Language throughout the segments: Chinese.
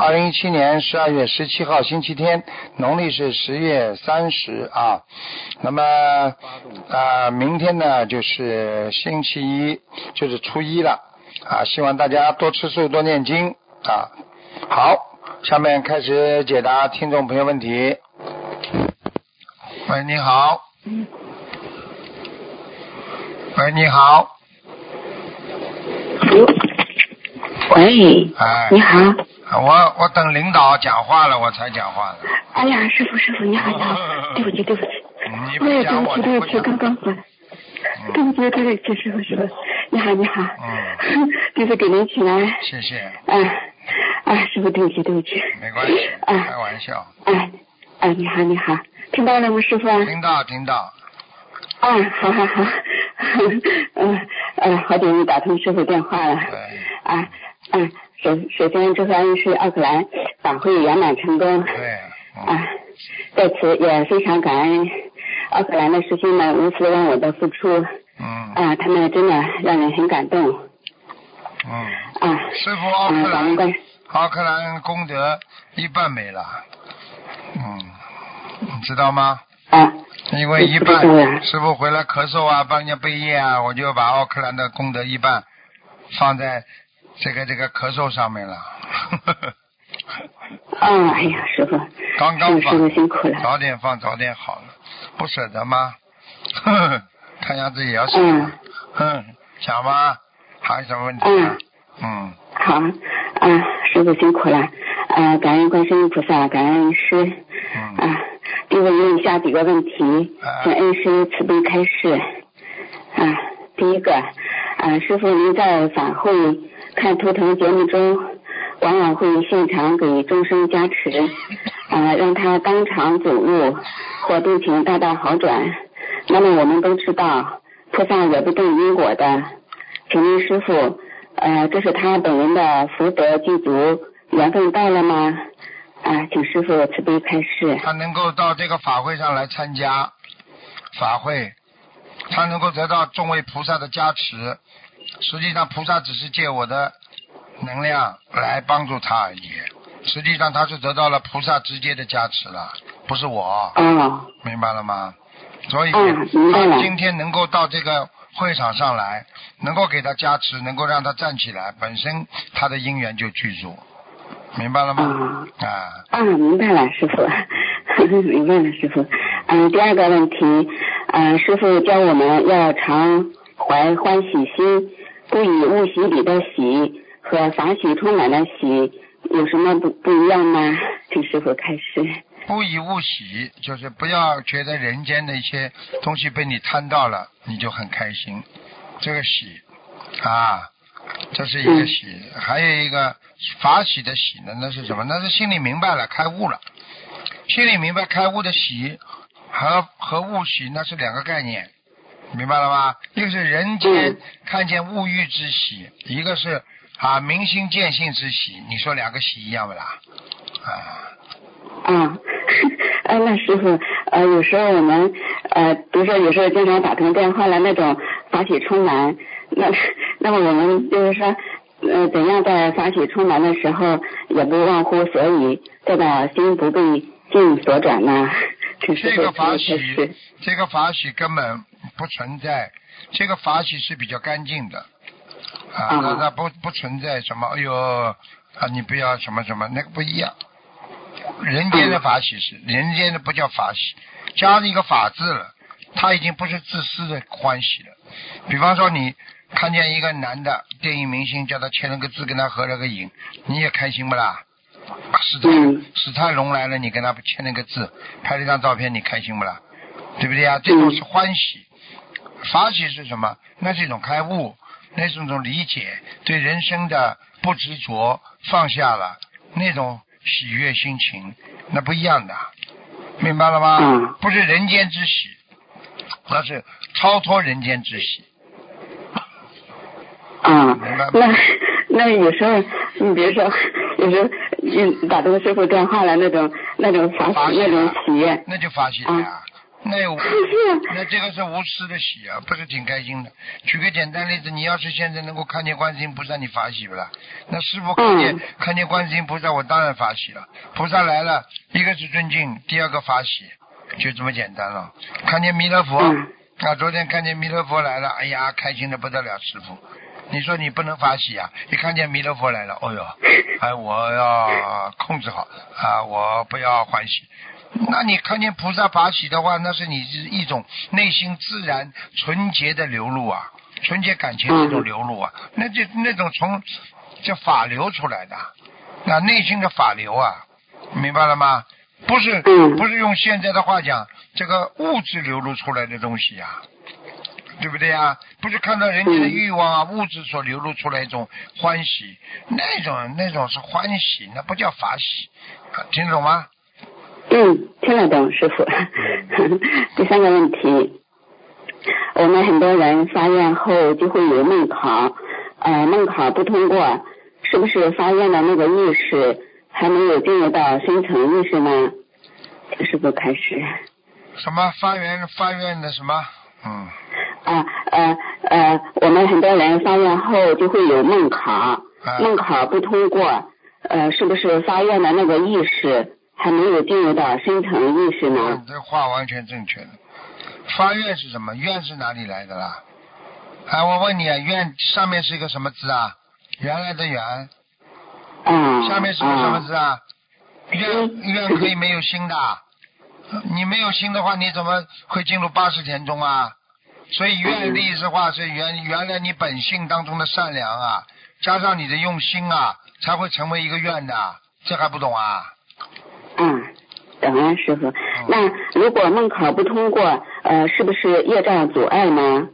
二零一七年十二月十七号，星期天，农历是十月三十啊。那么啊，明天呢就是星期一，就是初一了啊。希望大家多吃素，多念经啊。好，下面开始解答听众朋友问题。喂，你好。喂，你好。喂，哎，你好。我我等领导讲话了，我才讲话的。哎呀，师傅师傅，你好你好，对不起对不起，你哎呀不讲我对不起对不起。刚刚回来，对不起对不起师傅师傅，你好你好，嗯，弟子给您请安，谢谢，哎哎师傅对不起对不起，没关系，哎。开玩笑。哎哎你好你好，听到了吗师傅？听到听到，啊好好好，嗯 呃好久没打通师傅电话了，对，啊嗯首首先祝贺恩师奥克兰法会圆满成功，对，嗯。啊，在此也非常感恩奥克兰的师兄们无私为我的付出，嗯。啊，他们真的让人很感动，嗯，啊，师傅奥克兰，奥克兰功德一半没了，嗯，你知道吗？啊，因为一半师傅回来咳嗽啊，帮人家背业啊，我就把奥克兰的功德一半放在这个这个咳嗽上面了。啊，哎呀，师傅，刚刚师傅，辛苦了，早点放早点好了，不舍得吗？呵呵，看样子也要舍得嗯。想吗？还有什么问题啊？嗯，好，啊，师傅辛苦了，啊，感恩观世音菩萨，感恩恩师，嗯，啊，弟子问以下几个问题啊，请恩师慈悲开示。啊，第一个，啊，师傅您在法会看图腾节目中，往往会现场给众生加持，啊，让他当场走路或病情大大好转。那么我们都知道，菩萨也不动因果的。请问师傅，呃，这是他本人的福德具足，缘分到了吗？啊，请师傅慈悲开示。他能够到这个法会上来参加法会，他能够得到众位菩萨的加持。实际上，菩萨只是借我的能量来帮助他而已。实际上，他是得到了菩萨直接的加持了，不是我，哦，明白了吗？所以，今天能够到这个会场上来，能够给他加持，能够让他站起来，本身他的因缘就具足，明白了吗？啊，啊，明白了，师傅，明白了，师傅。嗯，第二个问题，嗯，师傅教我们要常怀欢喜心，不以物喜里的喜和法喜充满的喜有什么不不一样吗？请师傅开示。不以物喜，就是不要觉得人间的一些东西被你贪到了，你就很开心。这个喜啊，这是一个喜，还有一个法喜的喜呢，那是什么？那是心里明白了，开悟了。心里明白开悟的喜和和物喜那是两个概念，明白了吗？一个是人间嗯看见物欲之喜，一个是啊明心见性之喜。你说两个喜一样不啦？啊。啊，哎，那师傅，呃，有时候我们，呃，比如说有时候经常打通电话了，那种法喜充满，那那么我们就是说，呃，怎样在法喜充满的时候，也不忘乎所以，做到心不被境所转呢？这个法喜。，这个法喜根本不存在，这个法喜是比较干净的，啊，那不不存在什么，哎呦，啊，你不要什么什么，那个不一样。人间的法喜是，人间的不叫法喜，加了一个法字了，他已经不是自私的欢喜了。比方说你看见一个男的电影明星，叫他签了个字，跟他合了个影，你也开心不啦？史泰嗯史泰龙来了，你跟他签了个字，拍了张照片，你开心不啦？对不对呀？这种是欢喜。法喜是什么？那是一种开悟，那是一种理解，对人生的不执着，放下了，那种喜悦心情，那不一样的，明白了吗？嗯不是人间之喜，那是超脱人间之喜。嗯明白，那那有时候，你比如说，有时候你打通师傅电话了，那种那种发喜那啊种喜悦，那就发喜了呀。那有是 那这个是无私的喜啊，不是挺开心的。举个简单例子，你要是现在能够看见观世音菩萨，你发喜不啦？那师傅看见、嗯看见观世音菩萨，我当然发喜了。菩萨来了，一个是尊敬，第二个发喜，就这么简单了。看见弥勒佛、嗯啊，昨天看见弥勒佛来了，哎呀，开心的不得了，师傅。你说你不能发喜啊？一看见弥勒佛来了，哦哟，哎，我要控制好啊，我不要欢喜。那你看见菩萨法喜的话，那是你是一种内心自然纯洁的流露啊，纯洁感情的一种流露啊，那就那种从这法流出来的，那内心的法流啊，明白了吗？不是嗯不是用现在的话讲，这个物质流露出来的东西呀、对不对呀？不是看到人家的欲望啊，物质所流露出来一种欢喜，那种那种是欢喜，那不叫法喜，啊听懂吗？嗯，听得懂，师傅。第三个问题，我们很多人发愿后就会有梦考，呃，梦考不通过，是不是发愿的那个意识还没有进入到深层意识呢？请师傅开始。什么发愿发愿的什么？嗯，啊呃呃，我们很多人发愿后就会有梦考，啊梦考不通过，呃，是不是发愿的那个意识还没有进入到深层意识呢嗯？这话完全正确的。发愿是什么？愿是哪里来的啦？哎，我问你啊，愿上面是一个什么字啊？原来的原，嗯，下面是个什么字啊？愿嗯愿可以没有心的，你没有心的话，你怎么会进入八十田中啊？所以愿力的话是原原来你本性当中的善良啊，加上你的用心啊，才会成为一个愿的，这还不懂啊？嗯，懂了，师傅。那如果梦考不通过，呃，是不是业障阻碍呢？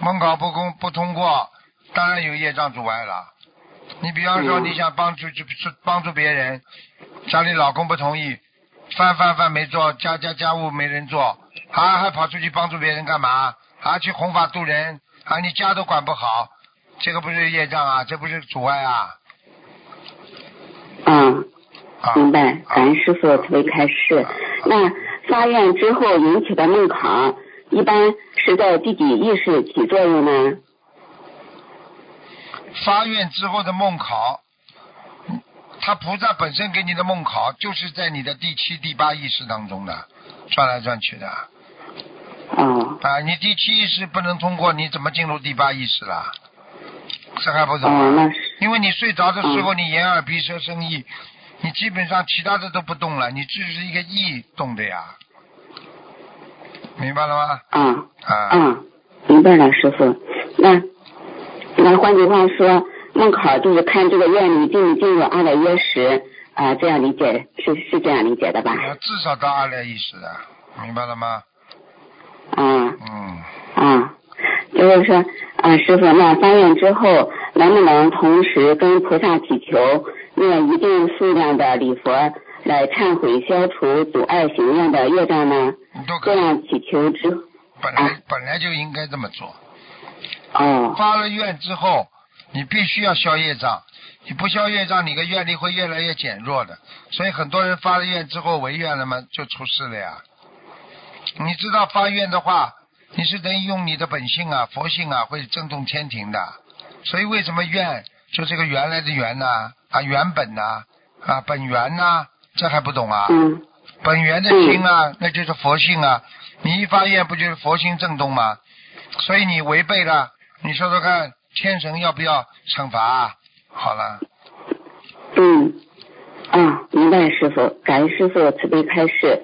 梦考不通不通过，当然有业障阻碍了。你比方说嗯你想帮助就帮助别人，家里老公不同意，饭饭饭没做，家家家务没人做，还还跑出去帮助别人干嘛？还去弘法度人，啊，你家都管不好，这个不是业障啊，这不是阻碍啊嗯，啊！明白。感恩师傅慈悲开示。那发愿之后引起的梦考，一般是在第几意识起作用呢？发愿之后的梦考，嗯他菩萨本身给你的梦考，就是在你的第七、第八意识当中的转来转去的。哦啊，你第七意识不能通过，你怎么进入第八意识啦？这还不懂哦，啊？那因为你睡着的时候，你眼耳鼻舌身意，你基本上其他的都不动了，你只是一个意动的呀，明白了吗？啊啊，嗯，明白了，师傅。那那换句话说，梦考就是看这个愿力进不进入阿赖耶识啊、这样理解是是这样理解的吧？要至少到阿赖耶识的，明白了吗？啊嗯，啊，就是说啊，师傅，那发愿之后能不能同时跟菩萨祈求念一定数量的礼佛来忏悔消除阻碍行愿的业障呢？这样祈求之本来本来就应该这么做。哦发了愿之后，你必须要消业障，你不消业障，你的愿力会越来越减弱的。所以很多人发了愿之后违愿了嘛，就出事了呀。你知道发愿的话，你是等于用你的本性啊、佛性啊，会震动天庭的。所以为什么愿就这个原来的原呐啊原本呐啊本源呐、这还不懂啊？嗯本源的心啊，那就是佛性啊。你一发愿不就是佛心震动吗？所以你违背了，你说说看，天神要不要惩罚啊？好了，嗯啊，明白师傅，感恩师傅慈悲开示。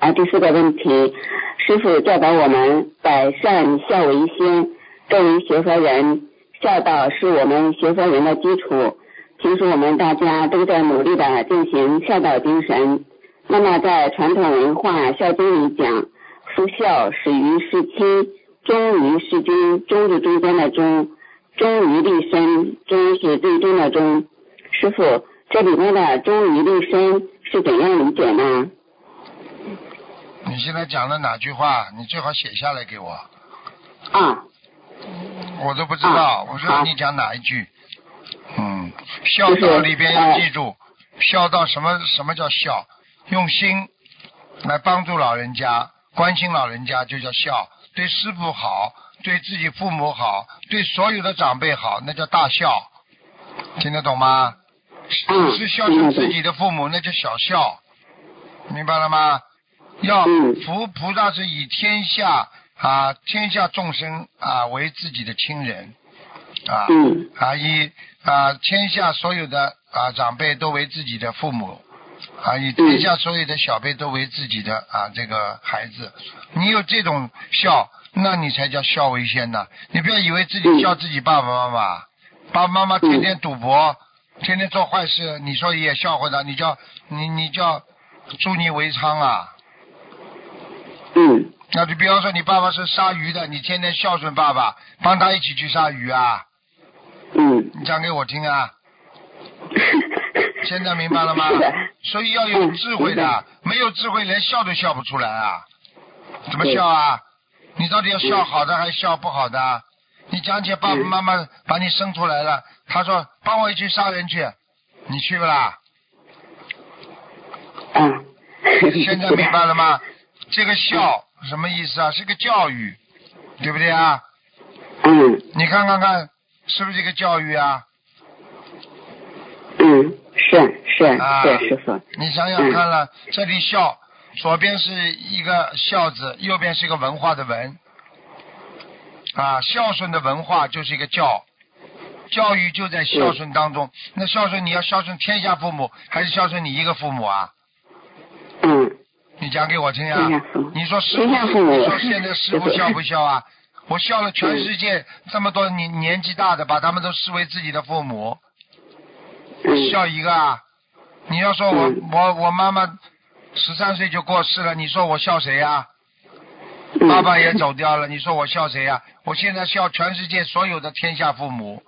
啊，第四个问题，师傅教导我们百善孝为先，作为学佛人，孝道是我们学佛人的基础。平时我们大家都在努力的进行孝道精神。那么在传统文化《孝经》里讲，夫孝始于事亲，忠于事君，忠是中间的忠，忠于立身，忠是最终的忠。师傅，这里面的忠于立身是怎样理解呢？你现在讲的哪句话？你最好写下来给我，嗯，我都不知道。啊我说你讲哪一句？嗯，孝道里边要记住，孝道什么什么叫孝？用心来帮助老人家，关心老人家就叫孝。对师傅好，对自己父母好，对所有的长辈好，那叫大孝。听得懂吗？嗯是孝顺自己的父母，那叫小孝。明白了吗？要服菩萨是以天下啊天下众生啊为自己的亲人啊嗯。啊以啊天下所有的啊长辈都为自己的父母啊以天下所有的小辈都为自己的啊这个孩子，你有这种孝，那你才叫孝为先呢。你不要以为自己嗯。孝自己爸爸妈妈，爸爸妈妈天天赌博，天天做坏事，你说也笑话他，你叫你你叫助你为娼啊。嗯那就比方说，你爸爸是杀鱼的，你天天孝顺爸爸，帮他一起去杀鱼啊？嗯。你讲给我听啊！现在明白了吗？所以要有智慧嗯的，没有智慧连笑都笑不出来啊！怎么笑啊？你到底要笑好的还是笑不好的？你讲起爸爸妈妈把你生出来了，他说帮我一起杀人去，你去不啦？嗯。现在明白了吗？这个孝什么意思啊？是个教育，对不对啊？嗯你看看看，是不是这个教育啊？嗯，是是啊是师傅。你想想看了，这里孝，左边是一个孝字，右边是一个文化的文。啊，孝顺的文化就是一个教，教育就在孝顺当中。那孝顺你要孝顺天下父母，还是孝顺你一个父母啊？嗯你讲给我听啊！你说师天下父你说现在师傅孝不孝啊？我孝了全世界这么多年年纪大的，把他们都视为自己的父母，嗯。孝一个啊？你要说我嗯。我我妈妈十三岁就过世了，你说我孝谁呀、嗯。爸爸也走掉了，你说我孝谁呀、我现在孝全世界所有的天下父母，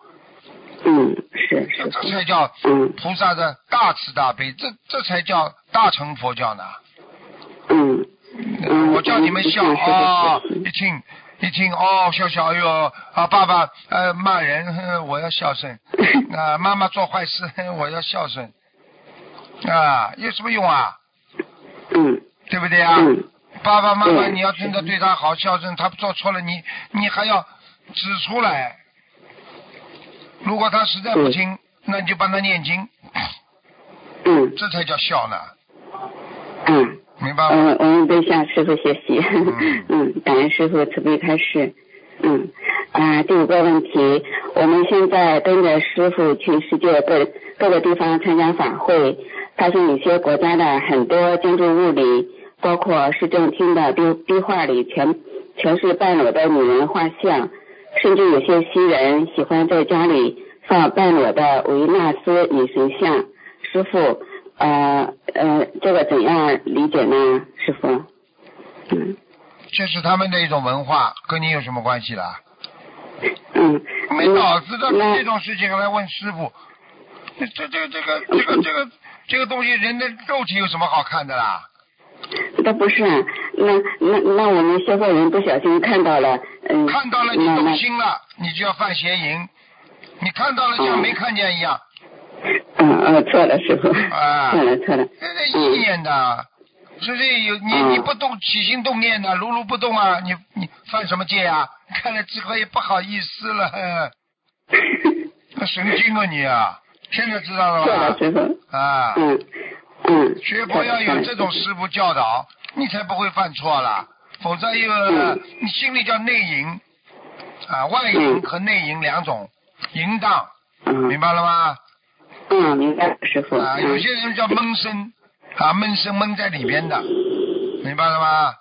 嗯是是。这才叫嗯。菩萨的大慈大悲，这这才叫大乘佛教呢。嗯嗯我叫你们笑啊一听一听哦，笑笑，哎呦啊，爸爸呃骂人，我要孝顺啊，妈妈做坏事，我要孝顺啊，有什么用啊？嗯对不对啊？嗯爸爸妈妈，你要真的对他好孝顺，他做错了，你你还要指出来。如果他实在不听，那你就帮他念经，嗯这才叫孝呢，嗯明白吗？嗯，我们都向师傅学习。嗯 嗯，感恩师傅慈悲开示。嗯啊，第五个问题，我们现在跟着师傅去世界各各个地方参加法会，发现有些国家的很多建筑物里，包括市政厅的壁壁画里，全全是半裸的女人画像，甚至有些西人喜欢在家里放半裸的维纳斯女神像。师傅，呃呃，这个怎样理解呢？师傅，嗯。这是他们的一种文化，跟你有什么关系啦？嗯，没脑子的那这种事情还来问师傅，这这这个这个这个这个这个东西，人的肉体有什么好看的啦？那不是。啊，那那那我们学佛人不小心看到了，嗯，看到了你动心了，你就要犯邪淫；你看到了像没看见一样，嗯嗯，错了，师傅，啊错了错了，这是意念的。所以有你嗯你不动起心动念的，如如不动啊，你你犯什么戒啊？看了之后也不好意思了，那神经啊你啊！现在知道了错了，吧？师傅，啊，嗯嗯，学佛要有这种师傅教导，你才不会犯错了。否则又嗯你心里叫内淫啊，外淫嗯和内淫两种淫荡，嗯明白了吗？嗯，明白，师傅，啊，有嗯些人叫闷声啊，闷声闷在里边的，明白了吗？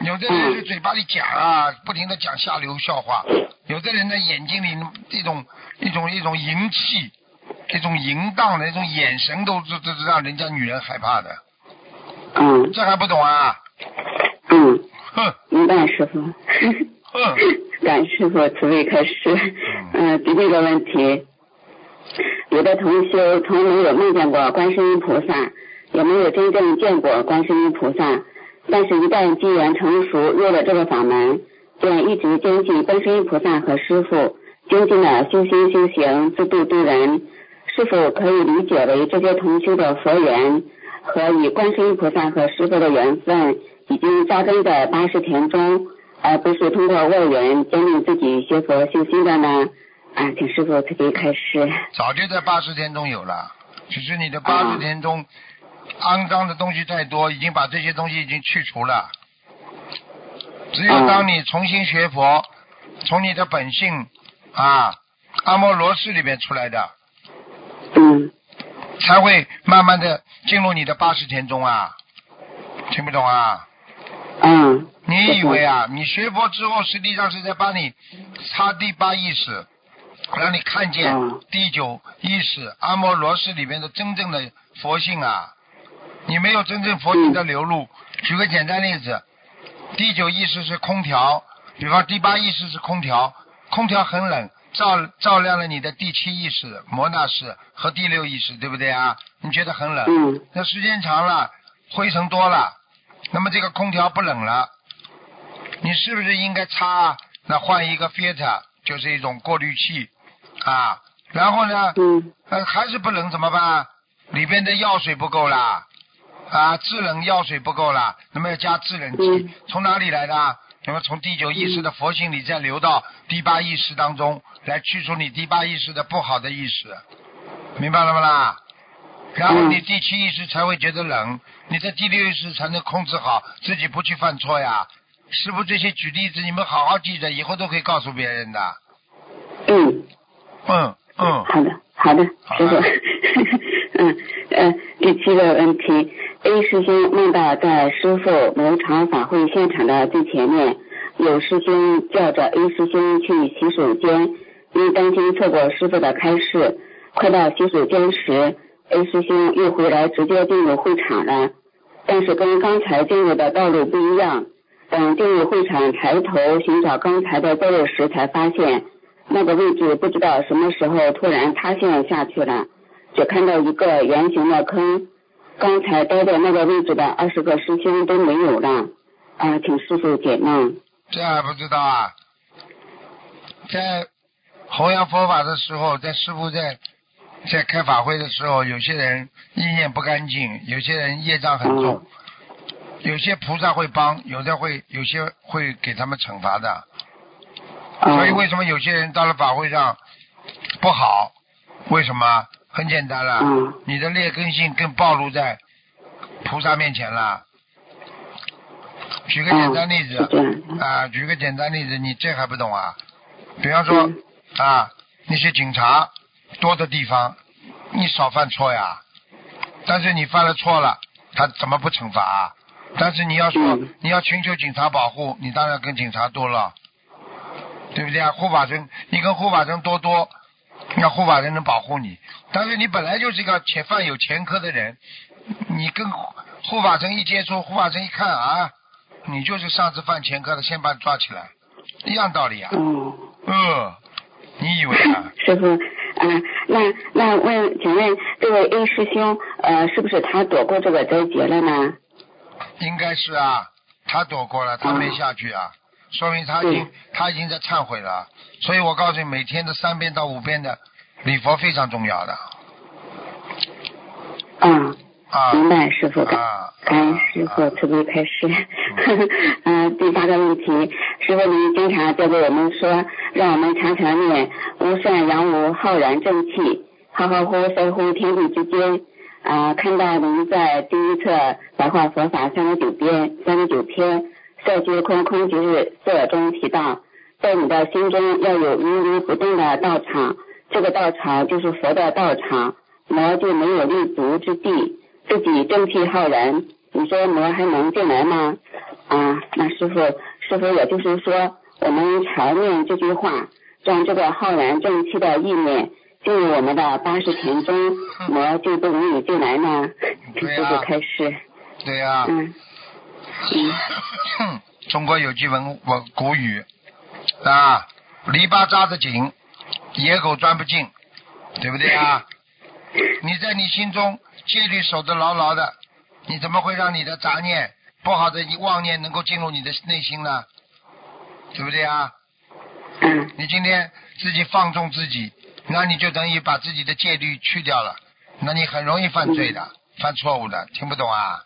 有的人是嘴巴里讲啊，不停的讲下流笑话；有的人的眼睛里一种一种一种淫气，一种淫荡的那种眼神都都都让人家女人害怕的，嗯这还不懂啊？嗯，哼明白，师傅。哼，感谢师傅慈悲开始。嗯，第六个问题，有的同修从没有梦见过观世音菩萨，也没有真正见过观世音菩萨，但是，一旦机缘成熟，入了这个法门，便一直坚信观世音菩萨和师傅，精进的修心修行，自度度人。是否可以理解为这些同修的佛缘和与观世音菩萨和师傅的缘分已经扎根在八十田中，而不是通过外缘坚定自己学佛修心的呢？啊，请师傅特别开始。早就在八十天中有了，只是你的八十天中肮脏的东西太多，已经把这些东西已经去除了。只有当你重新学佛，从你的本性啊阿摩罗氏里面出来的，嗯才会慢慢的进入你的八十天中啊。听不懂啊？嗯。你以为啊，你学佛之后，实际上是在帮你擦地八意识，让你看见嗯第九意识阿摩罗氏里面的真正的佛性啊。你没有真正佛性的流露。举个简单例子，第九意识是空调，比方第八意识是空调，空调很冷，照照亮了你的第七意识摩纳识和第六意识，对不对啊？你觉得很冷，嗯那时间长了，灰尘多了，那么这个空调不冷了，你是不是应该擦？那换一个 filter，就是一种过滤器啊。然后呢，嗯呃，还是不冷怎么办？里边的药水不够啦，啊，制冷药水不够啦，那么要加制冷剂嗯，从哪里来的？那么从第九意识的佛性里再流到第八意识当中，来去除你第八意识的不好的意识，明白了吗啦？然后嗯你第七意识才会觉得冷，你的第六意识才能控制好自己不去犯错呀。师傅这些举例子，你们好好记着，以后都可以告诉别人的。嗯。嗯嗯，好的，好的，师傅。嗯呃，第七个问题，A 师兄梦到在师傅某场法会现场的最前面，有师兄叫着 A 师兄去洗手间，因担心错过师傅的开示，快到洗手间时，A 师兄又回来直接进入会场了，但是跟刚才进入的道路不一样。等进入会场，抬头寻找刚才的座位时，才发现那个位置不知道什么时候突然塌陷下去了，只看到一个圆形的坑。刚才待在那个位置的二十个师兄都没有了。啊，请师傅解梦。这还不知道啊？在弘扬佛法的时候，在师傅在在开法会的时候，有些人意念不干净，有些人业障很重，有些菩萨会帮，有的会有些会给他们惩罚的。啊所以为什么有些人到了法会上不好？为什么？很简单了，嗯你的劣根性更暴露在菩萨面前了。举个简单例子，啊，举个简单例子，你这还不懂啊？比方说、嗯啊，那些警察多的地方，你少犯错呀。但是你犯了错了，他怎么不惩罚啊？但是你要说、嗯你要寻求警察保护，你当然跟警察多了，对不对啊？护法神，你跟护法神多多，那护法神能保护你。但是你本来就是一个前犯有前科的人，你跟护护法神一接触，护法神一看啊，你就是上次犯前科的，先把你抓起来，一样道理啊。哦，嗯，你以为啊？师傅，啊，那那问，请问这位 A 师兄，呃，是不是他躲过这个灾劫了呢？应该是啊，他躲过了，他没下去啊，说明他已经嗯他已经在忏悔了。所以我告诉你，每天的三遍到五遍的礼佛非常重要的嗯，啊。明白，师傅感啊，感恩师傅慈悲开示。嗯，第八个问题，师傅您经常教给我们说，让我们常常念无善扬无浩然正气，浩浩乎飞乎天地之间。啊，看到您在第一册《白话佛法三十九篇》三十九篇色皆空，空即是色中提到，在你的心中要有如如不动的道场，这个道场就是佛的道场，魔就没有立足之地，自己正气浩然，你说魔还能进来吗？啊，那师傅，师傅也就是说，我们常念这句话，让这个浩然正气的意念进入我们的八十田中，魔就不容易进来呢。请对呀啊开始。对呀、嗯嗯哼中国有句文文古语啊，篱笆扎得紧，野狗钻不进。对不对啊？你在你心中戒律守得牢牢的，你怎么会让你的杂念、不好的妄念能够进入你的内心呢？对不对啊？你今天自己放纵自己，那你就等于把自己的戒律去掉了，那你很容易犯罪的，犯错误的，听不懂啊？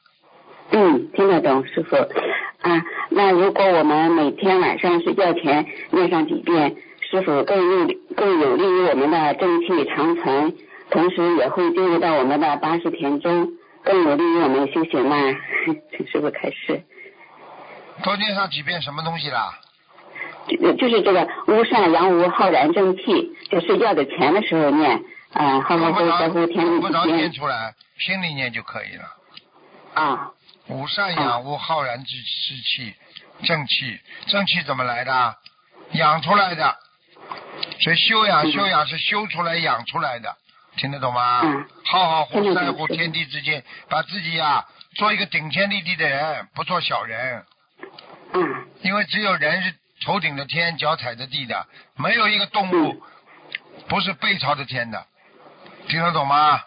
嗯，听得懂，师傅。啊，那如果我们每天晚上睡觉前念上几遍，是否更有更有利于我们的正气长存，同时也会进入到我们的八十田中，更有利于我们修行呢？请 师傅开始。多念上几遍什么东西啦？就就是这个无善扬无浩然正气，就睡觉的前的时候念，啊，好好修用不着守护天不着念出来，心里念就可以了。啊，无善养物浩然之之气，正气，正气怎么来的？养出来的。所以修养嗯。修养是修出来养出来的，听得懂吗？嗯。好好听得懂护在乎天地之间，把自己呀、做一个顶天立地的人，不做小人。嗯。因为只有人是头顶着天，脚踩着地的，没有一个动物不是背朝着天的，听得懂吗？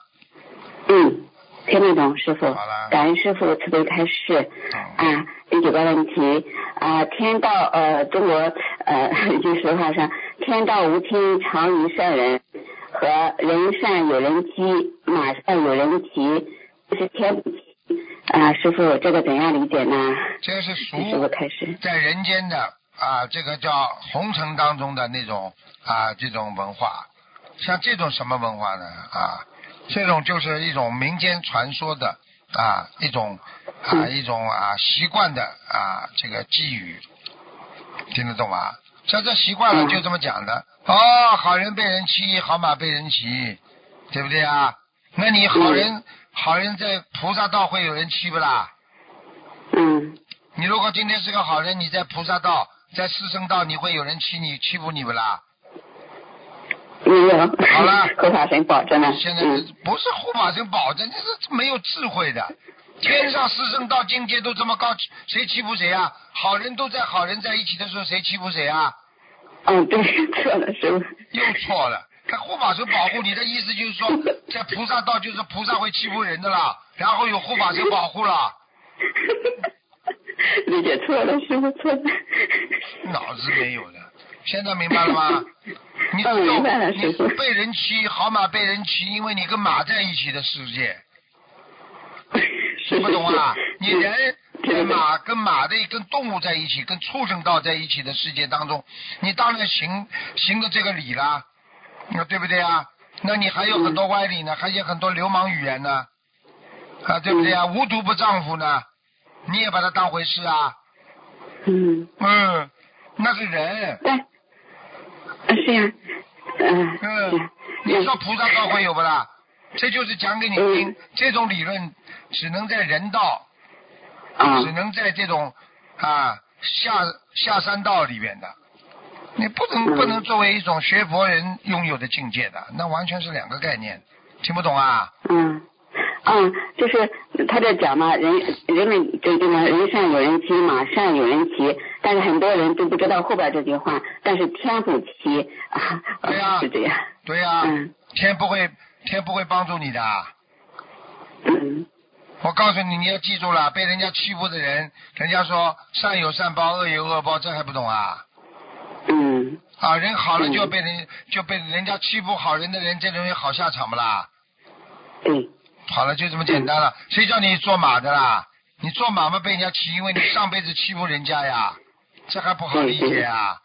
嗯，听得懂，师傅好了。感恩师傅慈悲开示。啊，第九个问题啊，天道呃，中国呃 一句俗话上，天道无亲常于善人，和人善有人欺，马善有人骑，这是天啊，师傅这个怎样理解呢？这是俗请师傅开始。在人间的啊，这个叫红尘当中的那种啊，这种文化，像这种什么文化呢？啊，这种就是一种民间传说的啊，一种啊嗯一种啊习惯的啊这个寄语，听得懂吗？像这习惯了嗯就这么讲的。哦，好人被人欺，好马被人骑，对不对啊？那你好人、好人在菩萨道会有人欺不啦？嗯你如果今天是个好人，你在菩萨道、在四圣道，你会有人欺你、欺负你不啦？没有。好了 护法神保证了。现在嗯不是护法神保证，这是没有智慧的。天上四圣到境界都这么高，谁欺负谁啊？好人都在好人在一起的时候，谁欺负谁啊？嗯，对，错了，师傅。又错了。他护法神保护你的意思就是说，在菩萨道就是菩萨会欺负人的啦，然后有护法神保护了，理解错了，师傅错了。脑子没有的。现在明白了吗？你只嗯有明白了你被人骑，好马被人骑，因为你跟马在一起的世界，听不懂啊？你人跟马跟马的跟动物在一起，跟畜生道在一起的世界当中，你当然行行的这个理啦，那对不对啊？那你还有很多歪理呢，还有很多流氓语言呢，啊，对不对啊？无毒不丈夫呢，你也把它当回事啊？嗯，嗯，那是人。但，啊是呀，嗯，嗯，你说菩萨道会有不啦？这就是讲给你听嗯，这种理论只能在人道，啊只能在这种啊下下山道里边的，你不能嗯不能作为一种学佛人拥有的境界的，那完全是两个概念，听不懂啊？嗯。嗯，就是他在讲嘛，人人们这这个人善有人欺，马善有人骑，但是很多人都不知道后边这句话，但是天不欺啊，对呀是这样，对呀、嗯天不会天不会帮助你的。嗯我告诉你，你要记住了，被人家欺负的人，人家说善有善报，恶有恶报，这还不懂啊？嗯啊，人好了嗯就要被人、就被人家欺负好人的人，这种有好下场不啦？对，好了，就这么简单了。谁叫你做马的啦？你做马嘛被人家欺，因为你上辈子欺负人家呀，这还不好理解啊？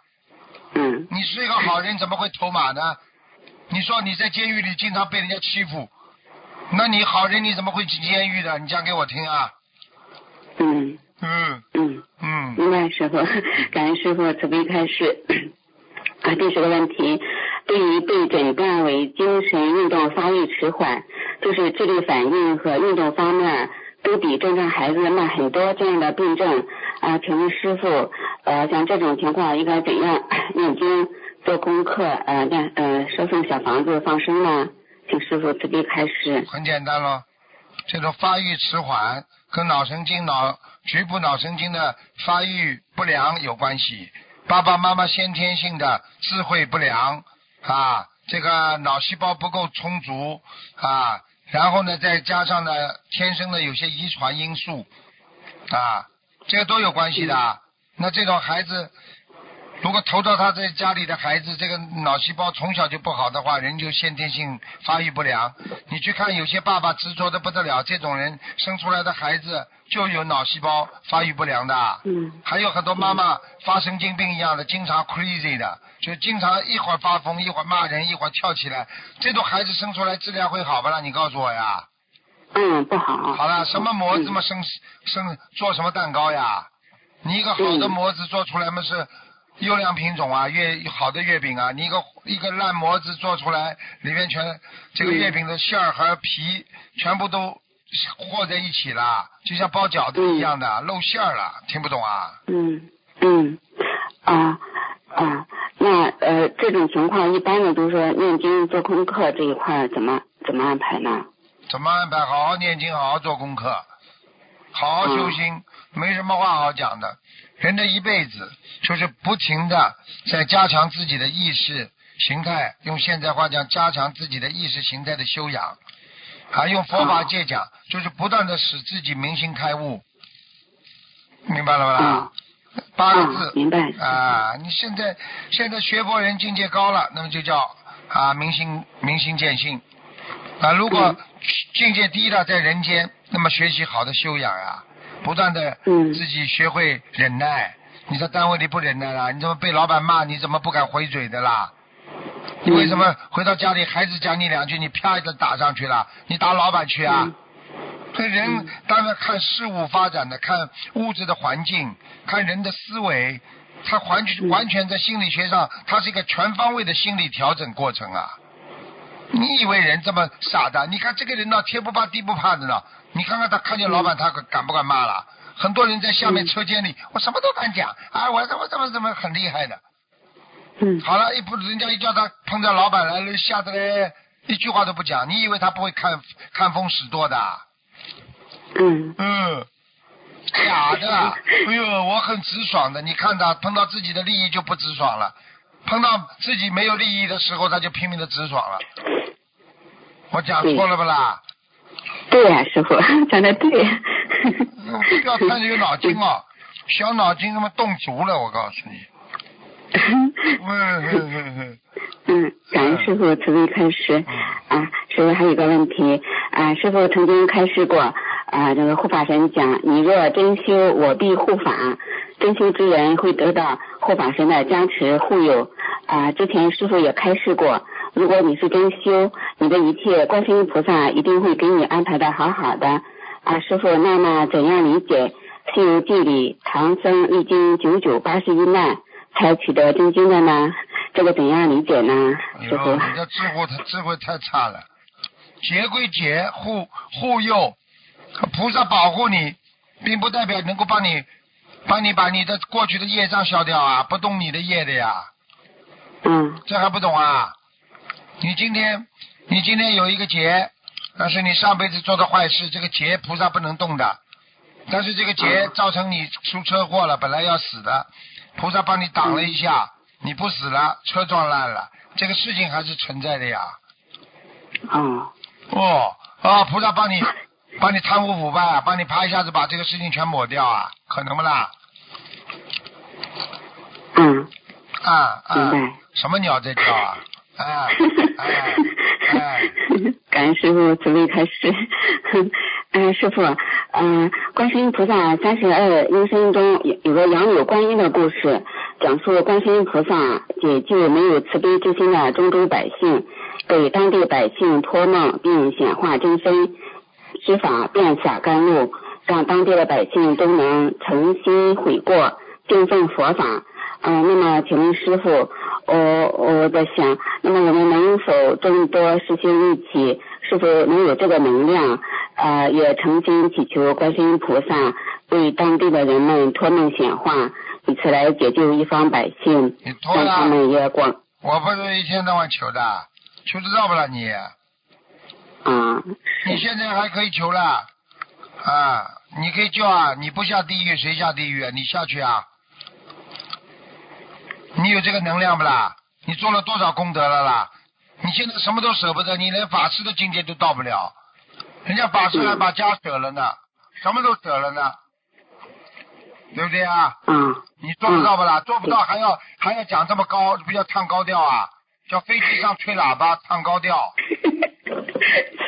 嗯你是一个好人，怎么会投马呢？你说你在监狱里经常被人家欺负，那你好人你怎么会进监狱的？你讲给我听啊！嗯嗯嗯。嗯，明白，师傅，感恩师傅慈悲开示。啊，第十个问题，对于被诊断为精神运动发育迟缓，就是智力反应和运动方面都比正常孩子慢很多这样的病症，啊，请问师傅，呃，像这种情况应该怎样 念经、做功课，呃，念呃烧送小房子放生呢？请师傅慈悲开始。很简单咯，这种发育迟缓跟脑神经脑局部脑神经的发育不良有关系。爸爸妈妈先天性的智慧不良啊，这个脑细胞不够充足啊，然后呢再加上呢天生的有些遗传因素啊，这个都有关系的。那这种孩子。如果投到他在家里的孩子，这个脑细胞从小就不好的话，人就先天性发育不良。你去看有些爸爸执着的不得了，这种人生出来的孩子就有脑细胞发育不良的。嗯。还有很多妈妈发神经病一样的，经常 crazy 的，就经常一会儿发疯，一会儿骂人，一会儿跳起来。这种孩子生出来质量会好不啦？你告诉我呀。嗯，不好。好了，什么模子嘛生生做什么蛋糕呀？你一个好的模子做出来嘛是。优良品种啊，月好的月饼啊，你一个一个烂模子做出来，里面全这个月饼的馅儿和皮全部都和在一起了，就像包饺子一样的露馅儿了，听不懂啊？嗯嗯啊啊，那呃这种情况一般的都是念经做功课这一块怎么怎么安排呢？怎么安排？好好念经，好好做功课，好好修心，没什么话好讲的。人的一辈子就是不停的在加强自己的意识形态，用现在话讲，加强自己的意识形态的修养，还用佛法界讲，就是不断的使自己明心开悟，明白了吧？八个字，明白啊！你现在现在学佛人境界高了，那么就叫啊明心明心见性啊。如果境界低了，在人间，那么学习好的修养呀。不断的自己学会忍耐，你在单位里不忍耐了，你怎么被老板骂，你怎么不敢回嘴的啦？你为什么回到家里，孩子讲你两句，你啪一下打上去了？你打老板去啊？这人当然看事物发展的，看物质的环境，看人的思维，他完全完全在心理学上，他是一个全方位的心理调整过程啊。你以为人这么傻的？你看这个人呢，天不怕地不怕的呢。你看看他看见老板，他敢不敢骂了？很多人在下面车间里，我什么都敢讲，啊，我怎么怎么怎么很厉害的。嗯。好了，一不人家一叫他碰到老板来了，吓得嘞一句话都不讲。你以为他不会看看风使舵的？嗯。嗯。假的，哎呦，我很直爽的。你看他碰到自己的利益就不直爽了，碰到自己没有利益的时候，他就拼命的直爽了。我讲错了不啦？对呀，师傅讲的对。不要太有脑筋啊，小脑筋他妈动足了，我告诉你。嗯嗯感恩师傅慈悲开示啊，师傅还有个问题啊，师傅曾经开示过啊，这个护法神讲，你若真修，我必护法，真修之人会得到护法神的加持护佑啊。之前师傅也开示过。如果你是真修，你的一切观世音菩萨一定会给你安排的好好的啊！师傅，那么怎样理解《西游记》里唐僧历经九九八十一难才取得真经的呢？这个怎样理解呢？师傅，你的智慧太智慧太差了。劫归劫，护护佑，菩萨保护你，并不代表能够帮你帮你把你的过去的业障消掉啊！不动你的业的呀。嗯。这还不懂啊？你今天，你今天有一个劫，但是你上辈子做的坏事，这个劫菩萨不能动的。但是这个劫造成你出车祸了，本来要死的，菩萨帮你挡了一下，你不死了，车撞烂了，这个事情还是存在的呀。哦。哦啊！菩萨帮你，帮你贪污腐败啊，帮你啪一下子把这个事情全抹掉啊，可能不啦？嗯。啊啊！明什么鸟在叫啊？啊，哈哈哈感恩师傅慈悲开示。嗯，师傅，嗯，观世音菩萨三十二应身中有有个杨柳观音的故事，讲述观世音菩萨解救没有慈悲之心的中州百姓，给当地百姓托梦并显化真身，施法遍洒甘露，让当地的百姓都能诚心悔过，敬奉佛法。嗯，那么请问师傅。我我在想，那么我们能否众多师兄一起，是否能有这个能量？啊，也诚心祈求观世音菩萨为当地的人们托梦显化，以此来解救一方百姓，让他们也广。我不是一天到晚求的，求得到不了你？啊。你现在还可以求了啊！你可以叫啊！你不下地狱谁下地狱啊？你下去啊！你有这个能量不啦？你做了多少功德了啦？你现在什么都舍不得，你连法师的境界都到不了，人家法师还把家舍了呢，什么都舍了呢，对不对啊？嗯你做得到不啦？做不到还要还要讲这么高，不叫唱高调啊？叫飞机上吹喇叭唱高调，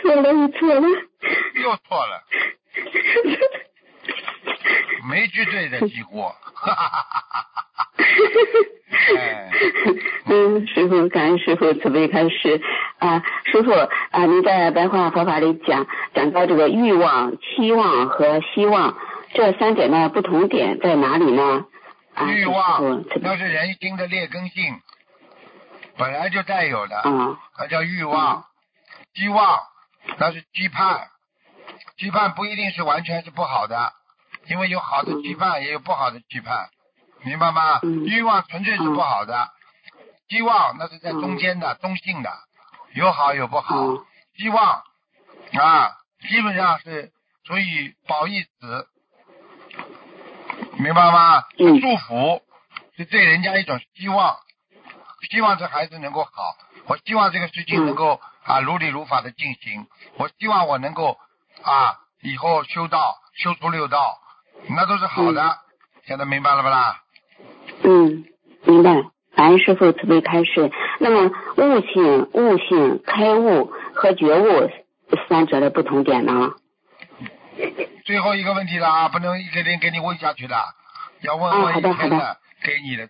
错了，我错了。又错了，没句对的几乎，哈哈哈哈哈哈！哎，嗯，师傅，感恩师傅慈悲开示。啊，师傅啊，您在白话佛法里讲讲到这个欲望、期望和希望这三点的不同点在哪里呢？啊，欲望那是人心的劣根性，本来就带有的，啊那叫欲望；希望那是期盼，期盼不一定是完全是不好的，因为有好的期盼，也有不好的期盼，明白吗？嗯。欲望纯粹是不好的，希望那是在中间的、中性的，有好有不好。嗯。希望啊，基本上是属于褒义词，明白吗？嗯。祝福是对人家一种希望，希望这孩子能够好，我希望这个事情能够啊如理如法的进行，我希望我能够啊以后修道修出六道，那都是好的。现在明白了不啦？嗯，明白。感恩师傅慈悲开示。那么悟性、悟性、开悟和觉悟三者的不同点呢？最后一个问题了啊，不能一个人给你问下去的，要问哦问一天的给你的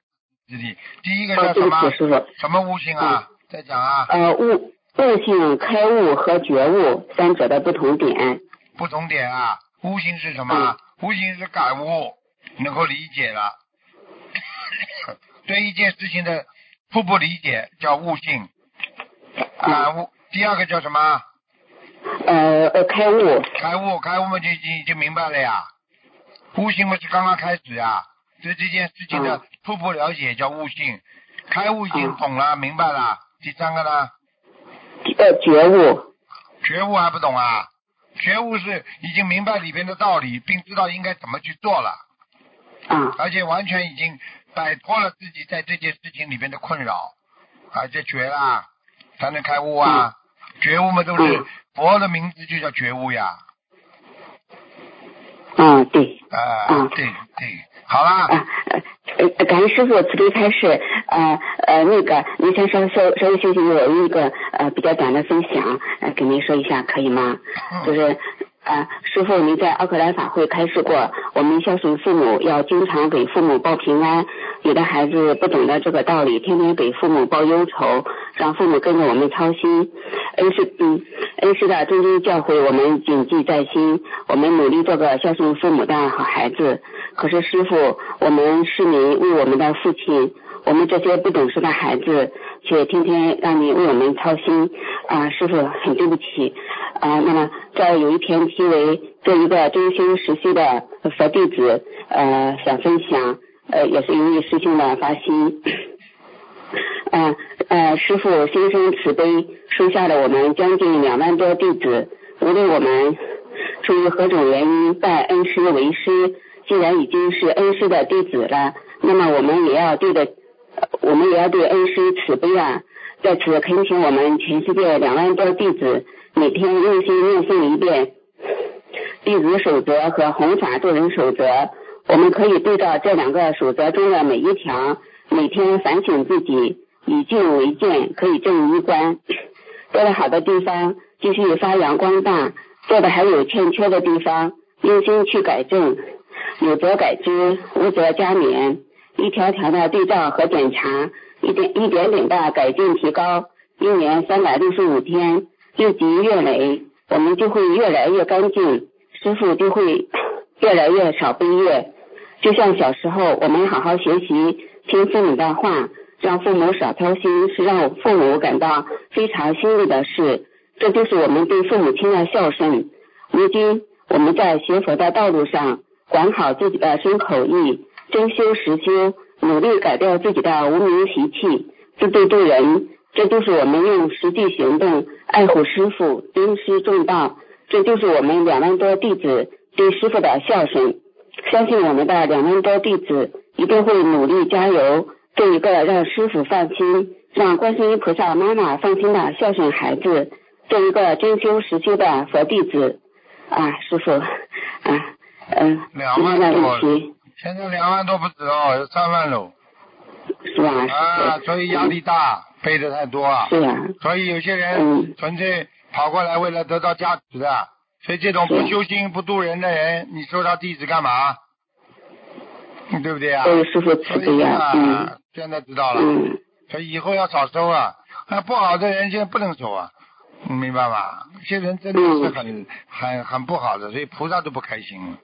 自己。第一个哦，叫什么？师傅。什么悟性啊？再讲啊，呃，悟悟性、开悟和觉悟三者的不同点。不同点啊。悟性是什么？悟性是感悟，能够理解了。对一件事情的初步理解叫悟性，感悟。第二个叫什么？呃呃，开悟。开悟，开悟嘛就已经已经明白了呀。悟性嘛是刚刚开始呀，对这件事情的嗯初步了解叫悟性，开悟已经嗯懂了，明白了。第三个呢？呃，觉悟。觉悟还不懂啊？觉悟是已经明白里边的道理，并知道应该怎么去做了，嗯而且完全已经摆脱了自己在这件事情里面的困扰，啊，这觉啦，才能开悟啊。觉悟嘛都是嗯佛的名字就叫觉悟呀，嗯，对。啊，嗯对对，好啦。啊，呃，呃感恩师傅慈悲开示，呃呃，那个您先稍稍稍微休息，我有一个呃比较短的分享，呃，给您说一下可以吗？嗯就是啊，师傅您在奥克兰法会开示过，我们孝顺父母要经常给父母报平安。有的孩子不懂得这个道理，天天给父母报忧愁，让父母跟着我们操心。恩师，恩师的谆谆教诲我们谨记在心，我们努力做个孝顺父母的好孩子。可是师傅，我们市民为我们的父亲，我们这些不懂事的孩子，却天天让你为我们操心啊！师傅，很对不起啊。那么这儿有一篇题为“做一个真心实修的佛弟子”，呃，想分享，呃，也是由于师兄的发心。呃呃，师傅心生慈悲，收下了我们将近两万多弟子。无论我们出于何种原因拜恩师为师，既然已经是恩师的弟子了，那么我们也要对的，我们也要对恩师慈悲啊！在此恳请我们全世界两万多弟子每天用心念诵一遍弟子守则和弘法做人守则。我们可以对照这两个守则中的每一条，每天反省自己，以静为鉴，可以正衣冠。做得好的地方继续发扬光大，做的还有欠缺的地方，用心去改正，有则改之，无则加勉。一条条的对照和检查，一点一点点的改进提高，一年三百六十五天，日积月累，我们就会越来越干净，师傅就会 越来越少悲业。就像小时候，我们好好学习，听父母的话，让父母少操心，是让父母感到非常欣慰的事。这就是我们对父母亲的孝顺。如今我们在学佛的道路上，管好自己的身口意，真修实修，努力改掉自己的无名习气，自度度人。这就是我们用实际行动爱护师傅，尊师重道。这就是我们两万多弟子对师傅的孝顺。相信我们的两万多弟子一定会努力加油，做一个让师傅放心、让观世音菩萨妈妈放心的孝顺孩子，做一个真修实修的佛弟子啊，师傅啊，嗯，两万多现在两万多不止哦，有三万喽。是吧？啊，所以压力大，背的太多啊。是啊，所以有些人嗯纯粹跑过来为了得到价值的，所以这种不修心、不度人的人，你收他弟子干嘛？嗯对不对啊？都有师傅啊嗯，现在知道了，嗯，所以以后要少收啊。那，不好的人现在不能收啊，明白吧？有些人真的是很、很很不好的，所以菩萨都不开心。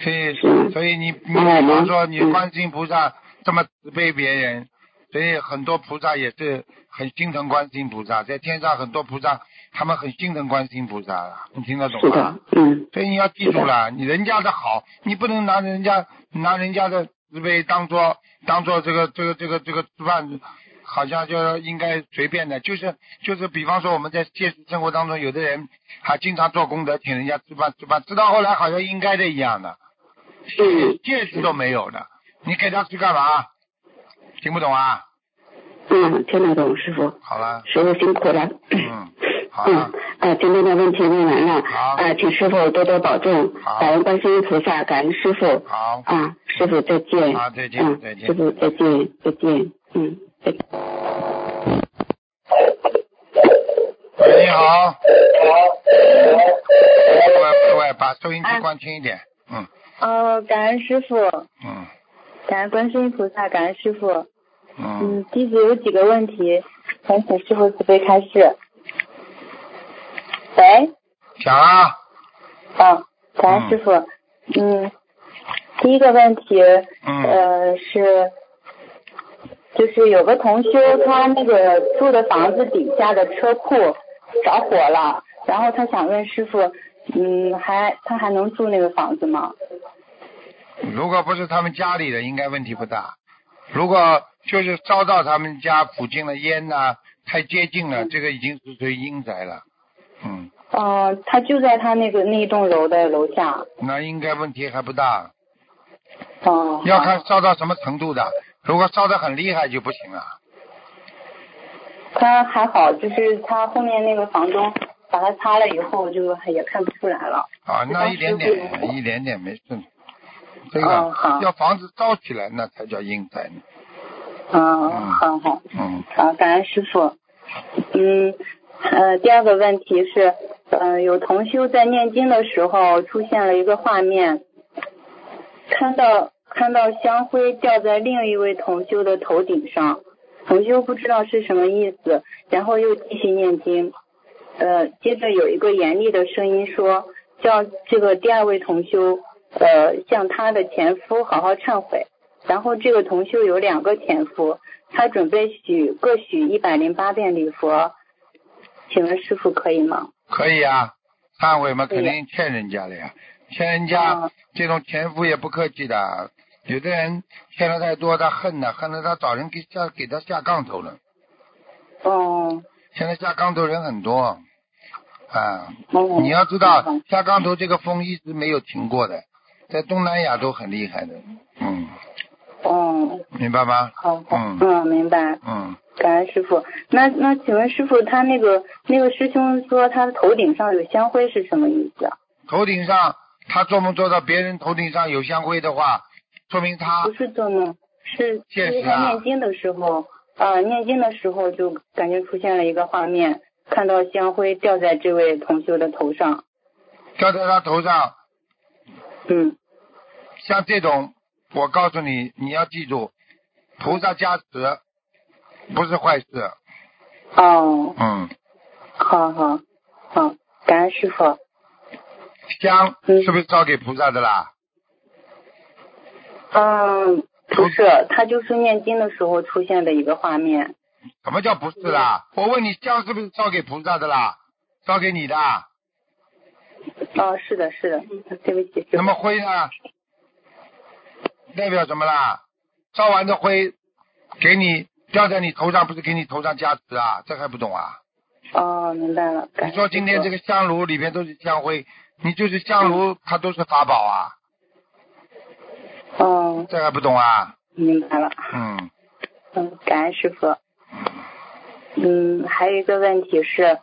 所以所以你你哎比方说你嗯观世音菩萨这么慈悲别人，所以很多菩萨也是很心疼观世音菩萨，在天上很多菩萨他们很心疼观世音菩萨的，你听得懂吗？，嗯，所以你要记住了，你人家的好，你不能拿人家拿人家的慈悲当做当做这个这个这个这个吃饭，好像就应该随便的，就是就是，比方说我们在现实生活当中，有的人还经常做功德，请人家吃饭吃饭，吃到后来好像应该的一样的，嗯。戒指都没有的，你给他去干嘛？听不懂啊？嗯，听得懂，师傅，好了，师傅辛苦了。嗯，好了。嗯，，呃，今天的问题问完了，好。呃，请师傅多多保重，好。感恩观世音菩萨，感恩师傅，好，啊，师傅再见，好再见嗯再见。师傅再见，再见，嗯，再见。喂，你好。好喂喂，把收音机关轻一点。嗯哦，感恩师傅，嗯感恩观世音菩萨，感恩师傅。嗯，嗯，弟子有几个问题，想请师傅慈悲开示。喂，讲啊。啊，感恩师傅。嗯，第一个问题，嗯呃，是，就是有个同修，他那个住的房子底下的车库着火了，然后他想问师傅，嗯，还他还能住那个房子吗？如果不是他们家里的，应该问题不大。如果就是烧到他们家附近的烟呐、太接近了，这个已经是属于阴宅了。嗯，嗯、他就在他那个那一栋楼的楼下。那应该问题还不大。哦，要看烧到什么程度的。如果烧得很厉害就不行了。他还好，就是他后面那个房东把他擦了以后，就也看不出来了。啊，那一点点，一点点没事。这个哦好要房子造起来，那才叫阴宅呢。嗯，好好嗯，好，感恩师傅。嗯，呃，第二个问题是，呃，有同修在念经的时候出现了一个画面，看到看到香灰掉在另一位同修的头顶上，同修不知道是什么意思，然后又继续念经。呃，接着有一个严厉的声音说，叫这个第二位同修，呃，向他的前夫好好忏悔。然后这个同修有两个前夫，他准备许各许一百零八遍礼佛，请问师傅可以吗？可以啊，忏悔嘛，肯定欠人家的呀，欠人家、哦这种前夫也不客气的。有的人欠的太多，他恨呢，恨得他找人给下给他下杠头了。哦，现在下杠头人很多，啊，哦你要知道嗯下杠头这个风一直没有停过的，在东南亚都很厉害的，嗯，哦，明白吗？好好，嗯。嗯，明白，嗯，感恩师傅。那那请问师傅，他那个那个师兄说他的头顶上有香灰是什么意思啊？头顶上他做梦做到别人头顶上有香灰的话，说明他不是做梦，是现实他念经的时候，啊、念经的时候就感觉出现了一个画面，看到香灰掉在这位同修的头上，掉在他头上，嗯，像这种，我告诉你，你要记住，菩萨加持不是坏事，哦，嗯，好好好，感恩师傅。香嗯是不是烧给菩萨的啦？嗯，不是，他就是念经的时候出现的一个画面。什么叫不是啦？我问你，香是不是烧给菩萨的啦？烧给你的，哦，是的，是的，对不起。那么灰呢？代表什么啦？烧完的灰给你掉在你头上，不是给你头上加持啊？这还不懂啊？哦，明白了。你说今天这个个香炉里面都是香灰，你就是香炉，它都是法宝啊？哦，这还不懂啊？明白了。嗯，嗯，感恩师傅。嗯，还有一个问题是，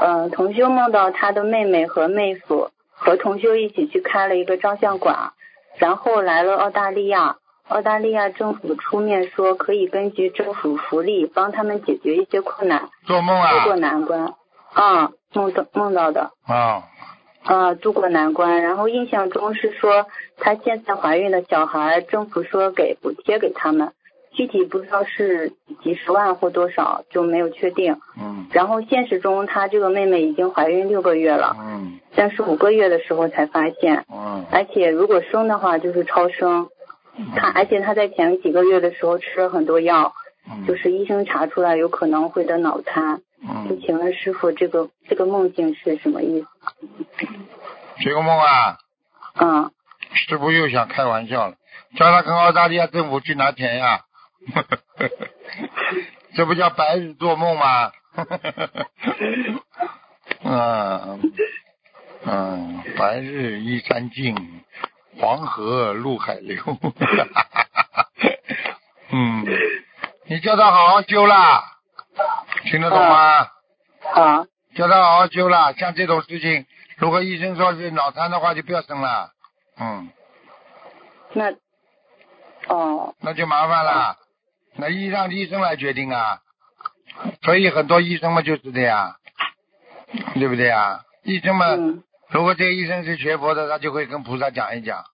嗯、同修梦到他的妹妹和妹夫和同修一起去开了一个照相馆，然后来了澳大利亚，澳大利亚政府出面说可以根据政府福利帮他们解决一些困难，做梦渡过啊难关。啊，梦到梦到的。啊，啊，渡过难关。然后印象中是说，她现在怀孕的小孩，政府说给补贴给他们，具体不知道是几十万或多少，就没有确定。嗯然后现实中，她这个妹妹已经怀孕六个月了，嗯但是五个月的时候才发现，嗯而且如果生的话就是超生。她而且她在前几个月的时候吃了很多药，嗯，就是医生查出来有可能会得脑瘫。就嗯，请问师傅，这个这个梦境是什么意思？这个梦啊，嗯。师傅又想开玩笑了，叫他跟澳大利亚政府去拿钱呀，这不叫白日做梦吗？嗯嗯，白日依山尽，黄河入海流。嗯，你叫他好好修啦，听得懂吗？啊，叫他好好修啦。像这种事情，如果医生说是脑瘫的话，就不要生了。嗯，那哦，那就麻烦了。那医让医生来决定啊。所以很多医生嘛就是这样，对不对啊？医生嘛，嗯如果这个医生是学佛的，他就会跟菩萨讲一讲。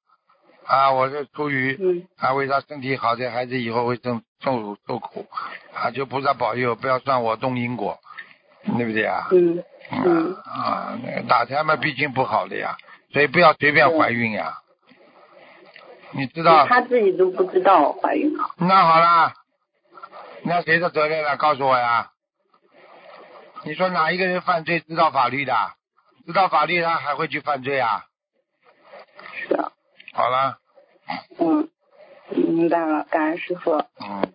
啊，我是出于嗯啊，为他身体好，这孩子以后会受受受苦，啊，求菩萨保佑，不要算我动因果，对不对啊？嗯啊，那个打胎嘛，毕竟不好的呀，所以不要随便怀孕呀。你知道？他自己都不知道怀孕了。那好啦，那谁的责任了？告诉我呀。你说哪一个人犯罪知道法律的？知道法律他还会去犯罪啊？是的，好了，嗯，明白了，感恩师傅。嗯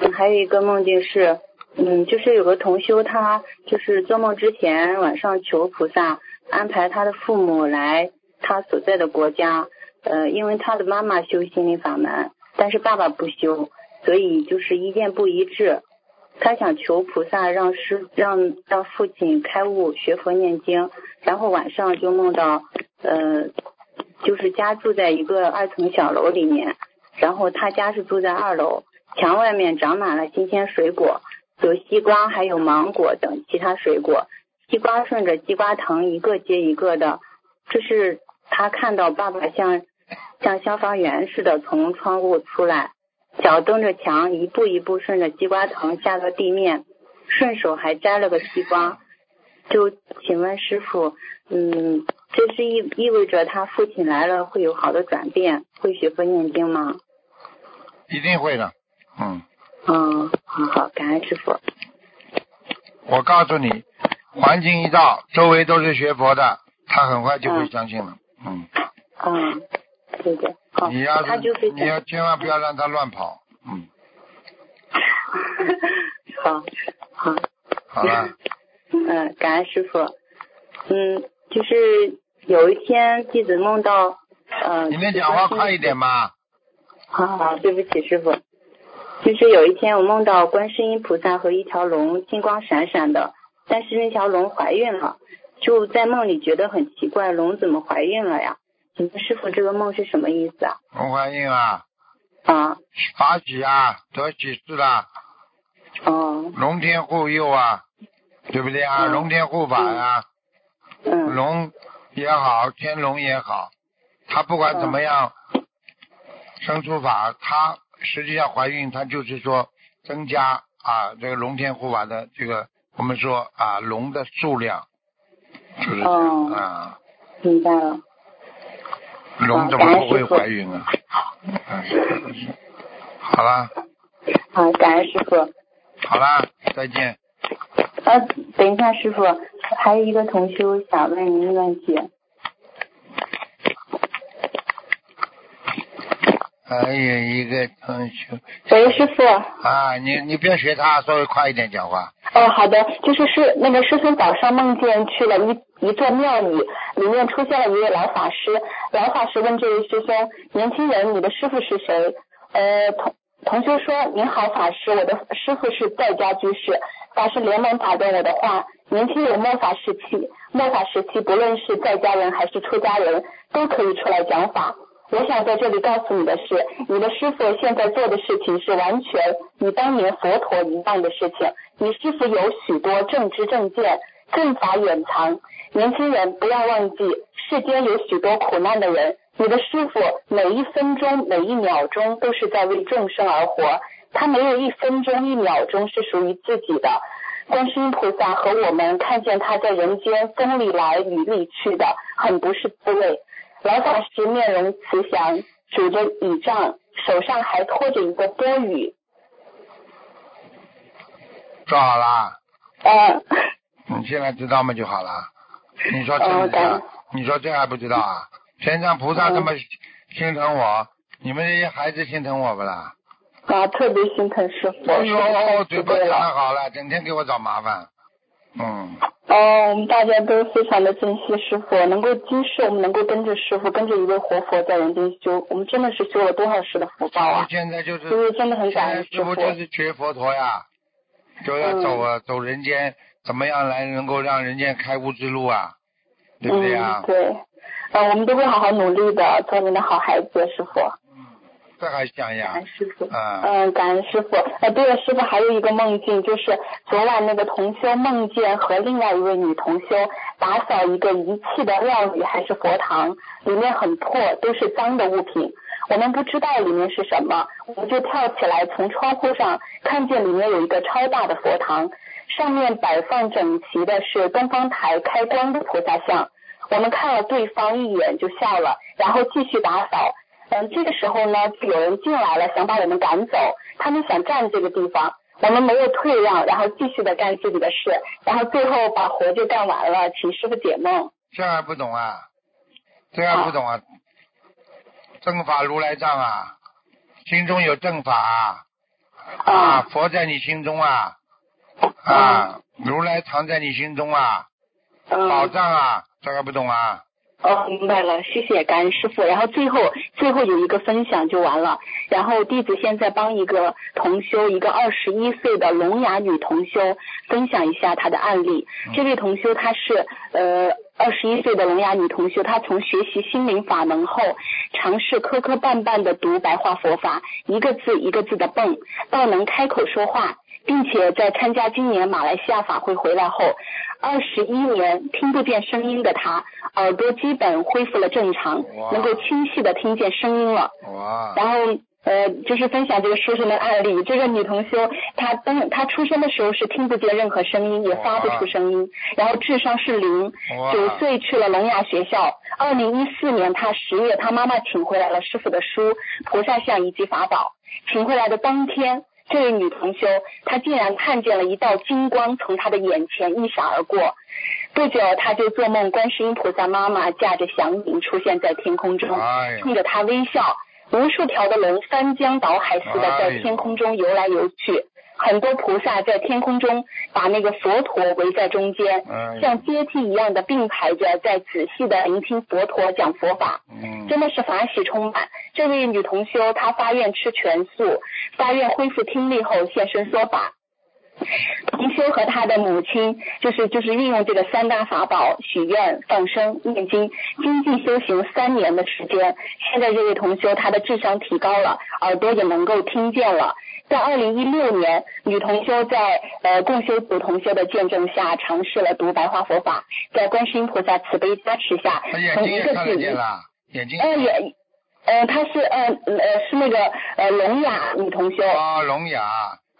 嗯，还有一个梦境是，嗯，就是有个同修他就是做梦之前晚上求菩萨安排他的父母来他所在的国家，呃，因为他的妈妈修心灵法门，但是爸爸不修，所以就是意见不一致。他想求菩萨让师让让父亲开悟学佛念经，然后晚上就梦到呃，就是家住在一个二层小楼里面，然后他家是住在二楼，墙外面长满了新鲜水果，有西瓜还有芒果等其他水果，西瓜顺着西瓜藤一个接一个的，这是他看到爸爸像像消防员似的从窗户出来。脚蹬着墙，一步一步顺着西瓜藤下到地面，顺手还摘了个西瓜。就请问师傅，嗯，这是意意味着他父亲来了会有好的转变，会学佛念经吗？一定会的。嗯，嗯，好好，感恩师傅。我告诉你，环境一到，周围都是学佛的，他很快就会相信了。嗯，嗯，对对，好，你要他就是是你要千万不要让他乱跑。嗯，好，好，好了，嗯，感恩师傅。嗯，就是有一天弟子梦到，呃，你能讲话快一点吗？好好好，对不起，师傅。就是有一天我梦到观世音菩萨和一条龙金光闪闪的，但是那条龙怀孕了，就在梦里觉得很奇怪，龙怎么怀孕了呀？师傅，这个梦是什么意思啊？龙怀孕啊，啊，法喜啊，得喜事啦，哦，龙天护佑啊，对不对啊？嗯。龙天护法呀、嗯，龙也好，天龙也好，他不管怎么样，生出法，他实际上怀孕，他就是说增加啊这个龙天护法的这个我们说啊龙的数量，就是这样、哦。啊，明白了。龙怎么不会怀孕啊？好啦好，感恩师傅。好啦，再见。呃，等一下，师傅，还有一个同修想问您一个问题。还有一个同学喂，师傅。啊，你你不要学他，稍微快一点讲话。哦，好的，就是师那个师兄早上梦见去了一一座庙里，里面出现了一位老法师。老法师问这位师兄：“年轻人，你的师傅是谁？”呃，同同修说：“您好，法师，我的师傅是在家居士，法师连忙打断我的话。年轻人末法时期，末法时期不论是在家人还是出家人，都可以出来讲法。我想在这里告诉你的是，你的师傅现在做的事情是完全与当年佛陀一样的事情。你师傅有许多正知正见，正法远藏。年轻人不要忘记，世间有许多苦难的人。”你的师傅每一分钟、每一秒钟都是在为众生而活，他没有一分钟、一秒钟是属于自己的。观世音菩萨和我们看见他在人间风里来雨里去的，很不是滋味。老法师面容慈祥，拄着倚杖，手上还托着一个钵盂。做好啦。嗯。你现在知道吗？就好了。你说真的？你说这还不知道啊？天上菩萨这么心疼我，你们这些孩子心疼我不啦？啊，特别心疼师傅。哎呦，嘴巴讲的好了，整天给我找麻烦。嗯。哦，我们大家都非常的珍惜师傅，能够今世我们能够跟着师傅，跟着一位活佛在人间修，我们真的是修了多少世的福报啊！现在就是，就是真的很感恩师傅。就是学佛陀呀，就要走啊，走人间，怎么样来能够让人家开悟之路啊？对不对啊？对。嗯，我们都会好好努力的，做您的好孩子，师傅。嗯，这还想呀？感恩师傅。嗯。嗯，感恩师傅。呃，对了，师傅还有一个梦境，就是昨晚那个同修梦见和另外一位女同修打扫一个遗弃的庙宇还是佛堂，里面很破，都是脏的物品。我们不知道里面是什么，我们就跳起来从窗户上看见里面有一个超大的佛堂，上面摆放整齐的是东方台开光的菩萨像。我们看了对方一眼就笑了，然后继续打扫。嗯，这个时候呢，就有人进来了，想把我们赶走。他们想占这个地方，我们没有退让，然后继续的干自己的事，然后最后把活就干完了，请师傅解梦。这还不懂啊？这还不懂啊？正法如来藏啊，心中有正法啊，佛在你心中啊，啊，如来藏在你心中啊，宝藏啊。这还不懂啊？哦，明白了，谢谢感恩师傅。然后最后最后有一个分享就完了。然后弟子现在帮一个同修，一个二十一岁的聋哑女同修分享一下她的案例。这位同修她是呃二十一岁的聋哑女同修，她从学习心灵法门后，尝试磕磕绊绊的读白话佛法，一个字一个字的蹦，到能开口说话。并且在参加今年马来西亚法会回来后，二十一年听不见声音的他，耳朵基本恢复了正常，能够清晰的听见声音了。哇！然后呃，就是分享这个书生的案例。这个女同修，她当她出生的时候是听不见任何声音，也发不出声音，然后智商是零。九岁去了聋哑学校。二零一四年，她十月，她妈妈请回来了师傅的书、菩萨像以及法宝。请回来的当天。这位女同修，她竟然看见了一道金光从她的眼前一闪而过。不久，她就做梦，观世音菩萨妈妈驾着祥云出现在天空中，冲着她微笑。无数条的龙翻江倒海似的在天空中游来游去。很多菩萨在天空中把那个佛陀围在中间，像阶梯一样的并排着，在仔细的聆听佛陀讲佛法，真的是法喜充满。这位女同修她发愿吃全素，发愿恢复听力后现身说法。同修和他的母亲就是就是运用这个三大法宝许愿、放生、念经，精进修行三年的时间。现在这位同修他的智商提高了，耳朵也能够听见了。在二零一六年，女同修在呃共修组同修的见证下，尝试了读白话佛法，在观世音菩萨慈悲加持下，从一个字，眼睛，呃眼，呃她是呃呃是那个呃聋哑女同修啊聋哑。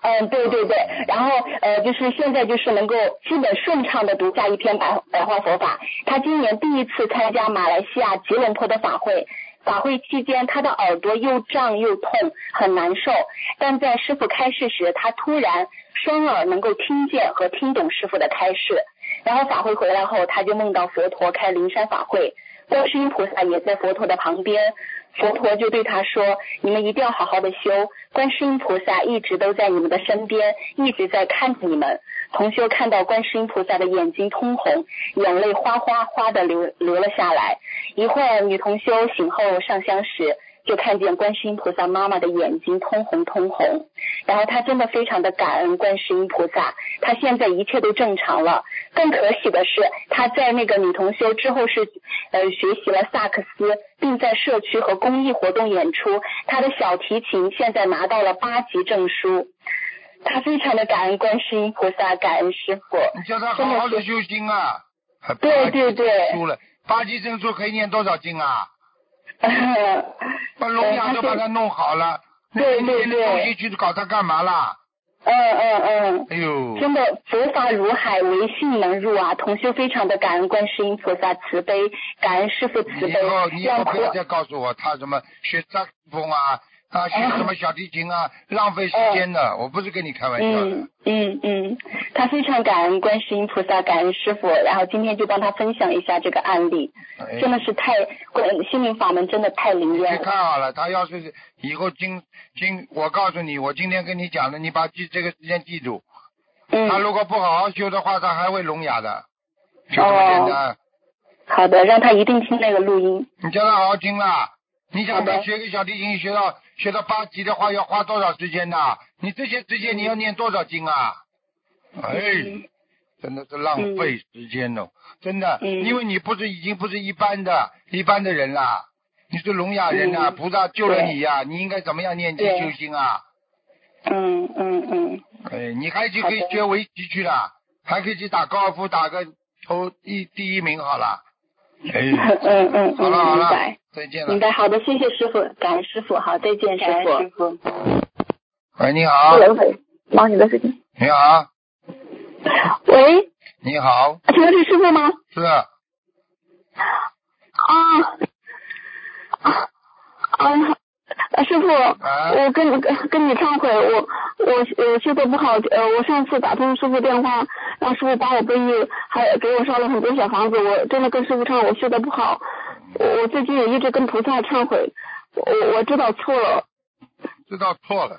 嗯，对对对，然后呃，就是现在就是能够基本顺畅的读下一篇白白话佛法。他今年第一次参加马来西亚吉隆坡的法会，法会期间他的耳朵又胀又痛，很难受。但在师傅开示时，他突然双耳能够听见和听懂师傅的开示。然后法会回来后，他就梦到佛陀开灵山法会，观世音菩萨也在佛陀的旁边。佛陀就对他说：“你们一定要好好的修，观世音菩萨一直都在你们的身边，一直在看着你们。”同修看到观世音菩萨的眼睛通红，眼泪哗哗哗的流流了下来。一会儿，女同修醒后上香时，就看见观世音菩萨妈妈的眼睛通红通红，然后她真的非常的感恩观世音菩萨，她现在一切都正常了。更可喜的是，他在那个女同修之后是呃学习了萨克斯，并在社区和公益活动演出，他的小提琴现在拿到了八级证书。他非常的感恩观世音菩萨，感恩师傅。你叫他好好的修心啊！对对对八级证书可以念多少经啊？嗯把聋哑都把他弄好了，对对对西去搞他干嘛啦？嗯嗯嗯。哎呦，真的佛法如海，唯信能入啊！同修非常的感恩观世音菩萨慈悲，感恩师傅慈悲以悲后你，以让菩后不要再告诉我他什么学萨克斯风啊啊学什么小提琴啊，浪费时间的，我不是跟你开玩笑的嗯。嗯嗯，他非常感恩观世音菩萨，感恩师傅，然后今天就帮他分享一下这个案例，哎真的是太观心灵法门真的太灵验了。看好了，他要是以后今今，我告诉你，我今天跟你讲的，你把记这个时间记住。他嗯，如果不好好修的话，他还会聋哑的，就这么简单。好的，让他一定听那个录音。你叫他好好听啦。你想学个小提琴，学到学到八级的话，要花多少时间呐？你这些时间你要念多少经啊？哎，嗯真的是浪费时间哦，真的，嗯因为你不是已经不是一般的一般的人啦，你是聋哑人呐、嗯菩萨救了你呀、你应该怎么样念经对修心啊？嗯嗯嗯，哎，你还去可以学围棋去了，还可以去打高尔夫，打个头一第一名好了。哎，嗯嗯好了好了嗯明白，再见了明。白。好的，谢谢师傅，感恩师傅，好，再见，师傅。师傅。喂，你好，喂，忙你的事情。你好，喂，你好，请问是师傅吗？是啊啊啊！师傅，啊我跟你跟跟你忏悔，我我我修的不好，呃，我上次打通师傅电话，让师傅帮我背业，还给我烧了很多小房子，我真的跟师傅忏，我修的不好，我我最近也一直跟菩萨忏悔，我我知道错了，知道错了，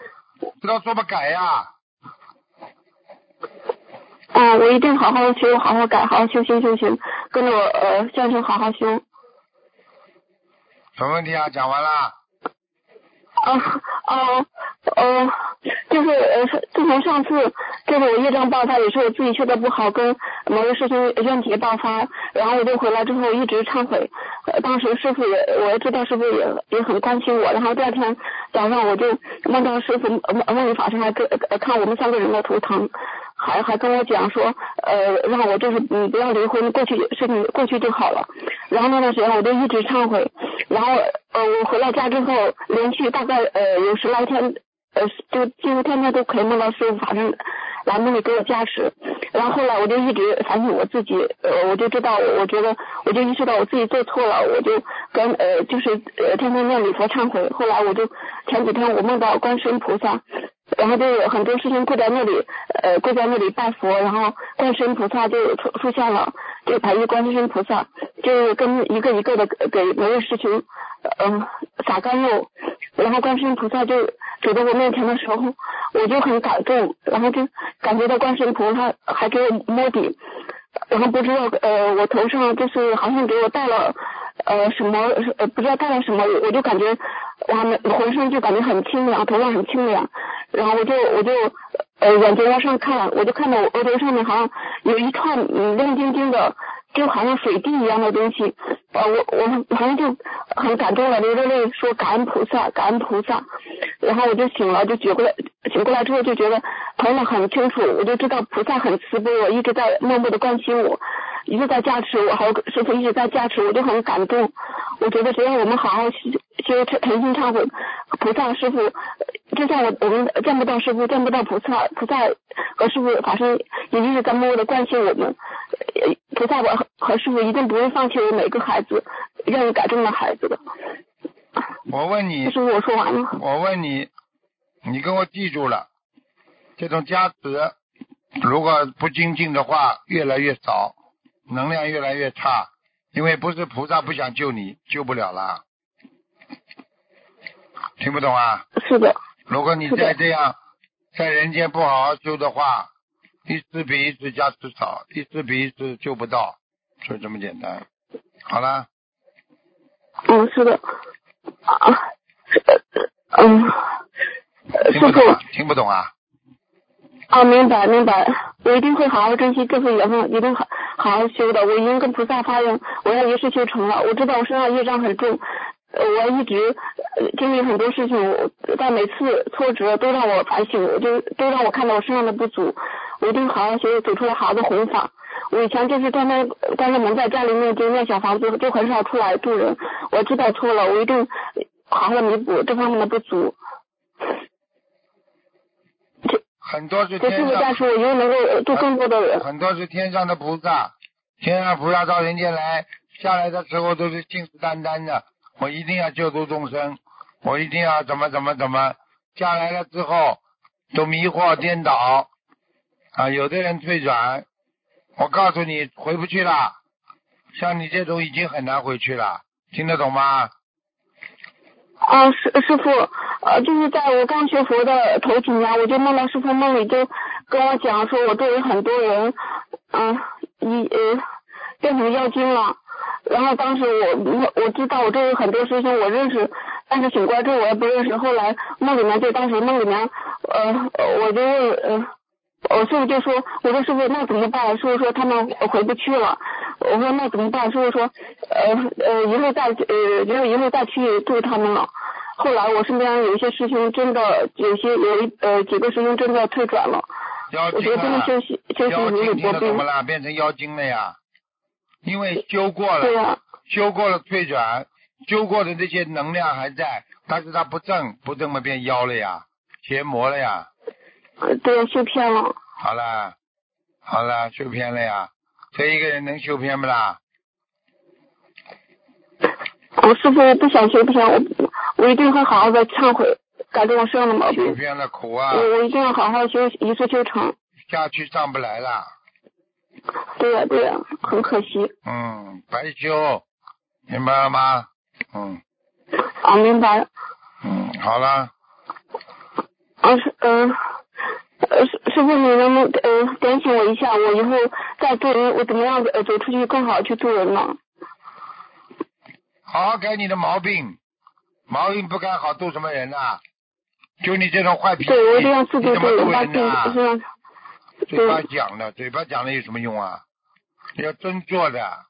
知道错不改呀？嗯，我一定好好修，好好改，好好修行修行，跟着我呃向生好好修。什么问题啊？讲完了。啊啊呃，就是呃，自从上次就是我业障爆发，也是我自己修的不好，跟某个师兄问题爆发，然后我就回来之后一直忏悔。当时师傅也我也知道师傅也也很关心我，然后第二天早上我就梦到师傅梦梦里法师还跟呃看我们三个人的图腾，还还跟我讲说呃让我就是嗯不要离婚，过去事情过去就好了。然后那段时间我就一直忏悔，然后呃我回到家之后，连续大概呃有十来天，呃就几乎天天都可以梦到师傅法身来梦里给我加持。然后后来我就一直反省我自己，呃我就知道，我觉得我就意识到我自己做错了，我就跟呃就是呃天天念礼佛忏悔。后来我就前几天我梦到观世音菩萨。然后就有很多事情跪在那里，呃，跪在那里拜佛，然后观世音菩萨就出出现了，就白衣观世音菩萨就跟一个一个的给每个事情，嗯、撒甘露，然后观世音菩萨就走到我面前的时候，我就很感动，然后就感觉到观世音菩萨还给我摸底，然后不知道呃我头上就是好像给我戴了呃什么呃不知道戴了什么，我就感觉我还没浑身就感觉很清凉，头上很清凉，然后我就我就呃眼睛往上看，我就看到我额头上面好像有一串亮晶晶的，就好像水滴一样的东西，呃我我们好像就很感动了，流着泪说感恩菩萨，感恩菩萨，然后我就醒了，就觉过来醒过来之后就觉得头脑很清楚，我就知道菩萨很慈悲我，一直在默默的关心我，一直在加持我，还有师傅一直在加持，我就很感动。我觉得只要我们好好修修诚心忏悔，菩萨师傅，就算我我们见不到师傅，见不到菩萨，菩萨和师傅法身也一直在默默的关心我们。呃菩萨和和师傅一定不会放弃我每个孩子，愿意改正的孩子的。我问你师，傅，我说完了。我问你，你给我记住了，这种加持如果不精进的话，越来越少，能量越来越差，因为不是菩萨不想救你，救不了了。听不懂啊？是的，如果你再这样在人间不好好修的话，一次比一次加持少，一次比一次救不到，就这么简单。好了，嗯，是的。啊，嗯，师傅听不懂啊？听不懂啊？啊，明白明白，我一定会好好珍惜这份缘分，一定好好好修的。我已经跟菩萨发愿，我要一世修成了。我知道我身上业障很重，呃，我一直呃经历很多事情，我但每次挫折都让我反省，我就都让我看到我身上的不足。我一定好好学习，走出来好好的弘法。我以前就是专门关着门在家里面就念小房子，就很少出来度人。我知道错了，我一定好好弥补这方面的不足。很多是天上，傅加持，我以后能够度更多的人。很多是天上的菩萨，天上菩萨到人间来，下来的时候都是信誓旦旦的，我一定要救度众生，我一定要怎么怎么怎么，下来了之后都迷惑颠倒，啊，有的人退转，我告诉你回不去了，像你这种已经很难回去了，听得懂吗？啊，师师傅，呃，就是在我刚学佛的头几年，我就梦到师傅梦里就跟我讲说，我周围很多人，嗯、一呃变成妖精了。然后当时我我我知道我周围很多师兄我认识，但是醒过来之后我也不认识。后来梦里面就当时梦里面，呃，我就问呃。我师傅就说，我说师傅那怎么办？师傅说他们回不去了。我说那怎么办？师傅说，呃呃，一路再呃，以后以后再去度他们了。后来我身边有一些师兄真的，有些有一呃几个师兄真的退转了。妖精我觉得真的啊，休息休息妖如履精听薄冰得懂不。啦？变成妖精了呀，因为修过了。修过了退转，修过的这些能量还在，但是它不正，不正么变妖了呀，邪魔了呀。呃对，修偏了。好了，好了，修偏了呀。这一个人能修偏不啦？我师傅我不想修不想，我我一定会好好的忏悔，改正我身上的毛病。修偏了苦啊，我我一定要好好修，一次修成。下去上不来了。对呀、对呀、很可惜。嗯，白修，明白了吗？嗯啊，明白。嗯，好了，啊是嗯。呃，师师傅，你能不能呃点醒我一下，我以后再做人，我怎么样呃走出去更好去做人呢？好好改你的毛病，毛病不改好做什么人啊？就你这种坏脾气，怎么度把自己人啊？身上 嘴巴讲的，嘴巴讲的有什么用啊？要真做的，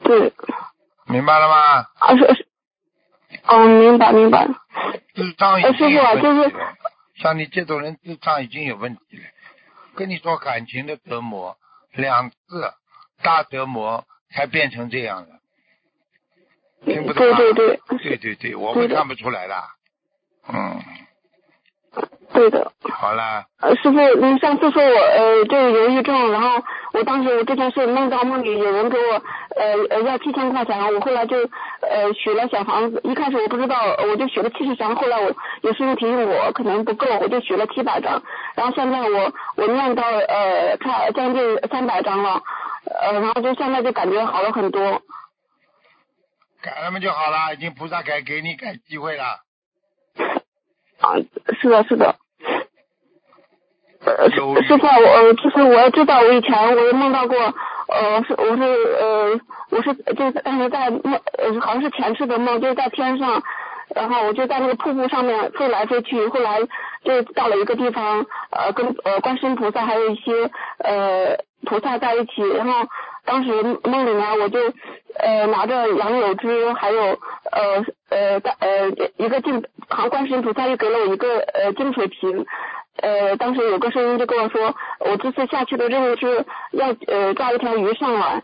对明白了吗？啊是是，嗯，明白明白。智障已经有问题就是了，像你这种人智障已经有问题了。跟你说感情的折磨，两次大折磨才变成这样的，听不懂对啊？对对，对对对，我对的会看不出来的。嗯，对的。好了，呃，师傅，您上次说我呃这个忧郁症，然后我当时我这件事梦到梦里有人给我呃呃要七千块钱，我后来就呃许了小房子，一开始我不知道，我就许了七十张，后来我有师傅提醒我可能不够，我就许了七百张，然后现在我我念到呃差将近三百张了，呃然后就现在就感觉好了很多。改了嘛就好了，已经菩萨改给你改机会了。啊，是的，是的。呃，师傅啊，我呃，其实我也知道，我以前我也梦到过，呃，是我是呃，我是就是当时在梦呃，好像是前世的梦，就是在天上，然后我就在那个瀑布上面飞来飞去，后来就到了一个地方，呃，跟呃观世音菩萨还有一些呃菩萨在一起，然后当时梦里面我就呃拿着杨柳枝，还有呃呃大呃一个净，好像观世音菩萨又给了我一个呃净水瓶。呃，当时有个声音就跟我说，我这次下去的任务是要呃抓一条鱼上来，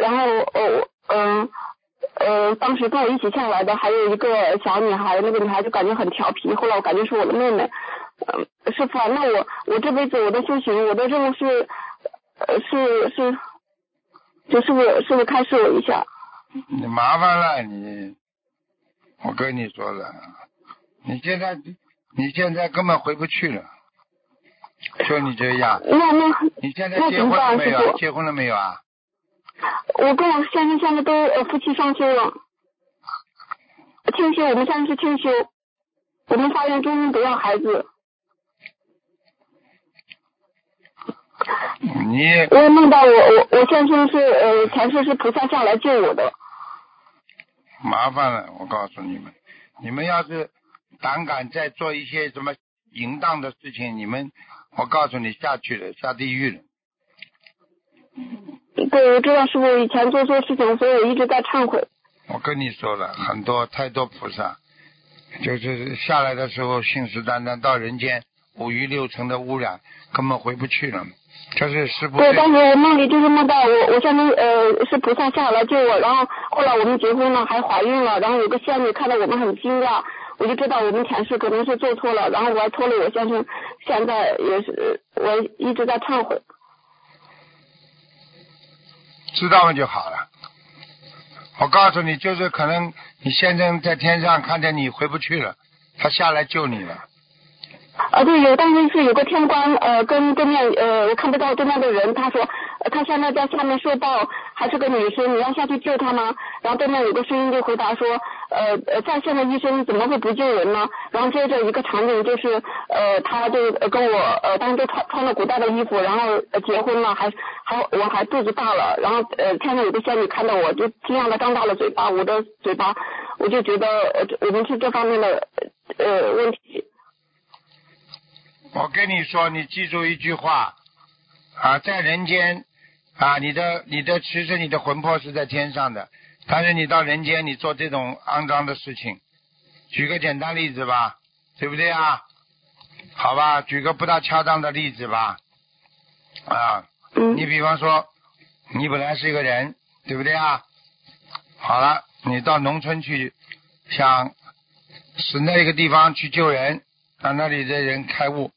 然后呃嗯呃当时跟我一起下来的还有一个小女孩，那个女孩就感觉很调皮，后来我感觉是我的妹妹。嗯、师傅，那我我这辈子我的修行，我的任务是呃是是，就师傅师傅开示我一下。你麻烦了你，我跟你说了，你现在你现在根本回不去了，就你这样，那那你现在结婚了没有？结婚了没有啊？我跟我先生现在都呃夫妻双休了，清修，我们现在是清修，我们发愿终身不要孩子。你我也梦到我我我先生是呃前世是菩萨下来救我的，麻烦了，我告诉你们，你们要是胆敢再做一些什么淫荡的事情，你们，我告诉你下去了，下地狱了。对，我知道师傅以前做错事情，所以我一直在忏悔。我跟你说了很多太多菩萨，就是下来的时候信誓旦旦，到人间五欲六尘的污染，根本回不去了。这是师傅对，当时我梦里就是梦到我，我先生呃是菩萨下来救我，然后后来我们结婚了，还怀孕了，然后有个仙女看到我们很惊讶，我就知道我们前世可能是做错了，然后我还拖累我先生，现在也是我一直在忏悔。知道了就好了。我告诉你，就是可能你先生在天上看见你回不去了，他下来救你了。啊，对，有当时是有个天官，呃，跟对面，呃，我看不到对面的人，他说，他现在在下面受报，还是个女生，你要下去救他吗？然后对面有个声音就回答说，呃，呃，在线的医生怎么会不救人呢？然后接着一个场景就是，呃，他就跟我，呃，当时都穿穿了古代的衣服，然后呃结婚了，还还我还肚子大了，然后呃天上有个仙女看到我就惊讶的张大了嘴巴，我的嘴巴，我就觉得呃我们是这方面的呃问题。我跟你说，你记住一句话啊，在人间啊，你的你的其实你的魂魄是在天上的，但是你到人间，你做这种肮脏的事情，举个简单例子吧，对不对啊？好吧，举个不大恰当的例子吧，啊，你比方说，你本来是一个人，对不对啊？好了，你到农村去，想是那个地方去救人，让那里的人开悟。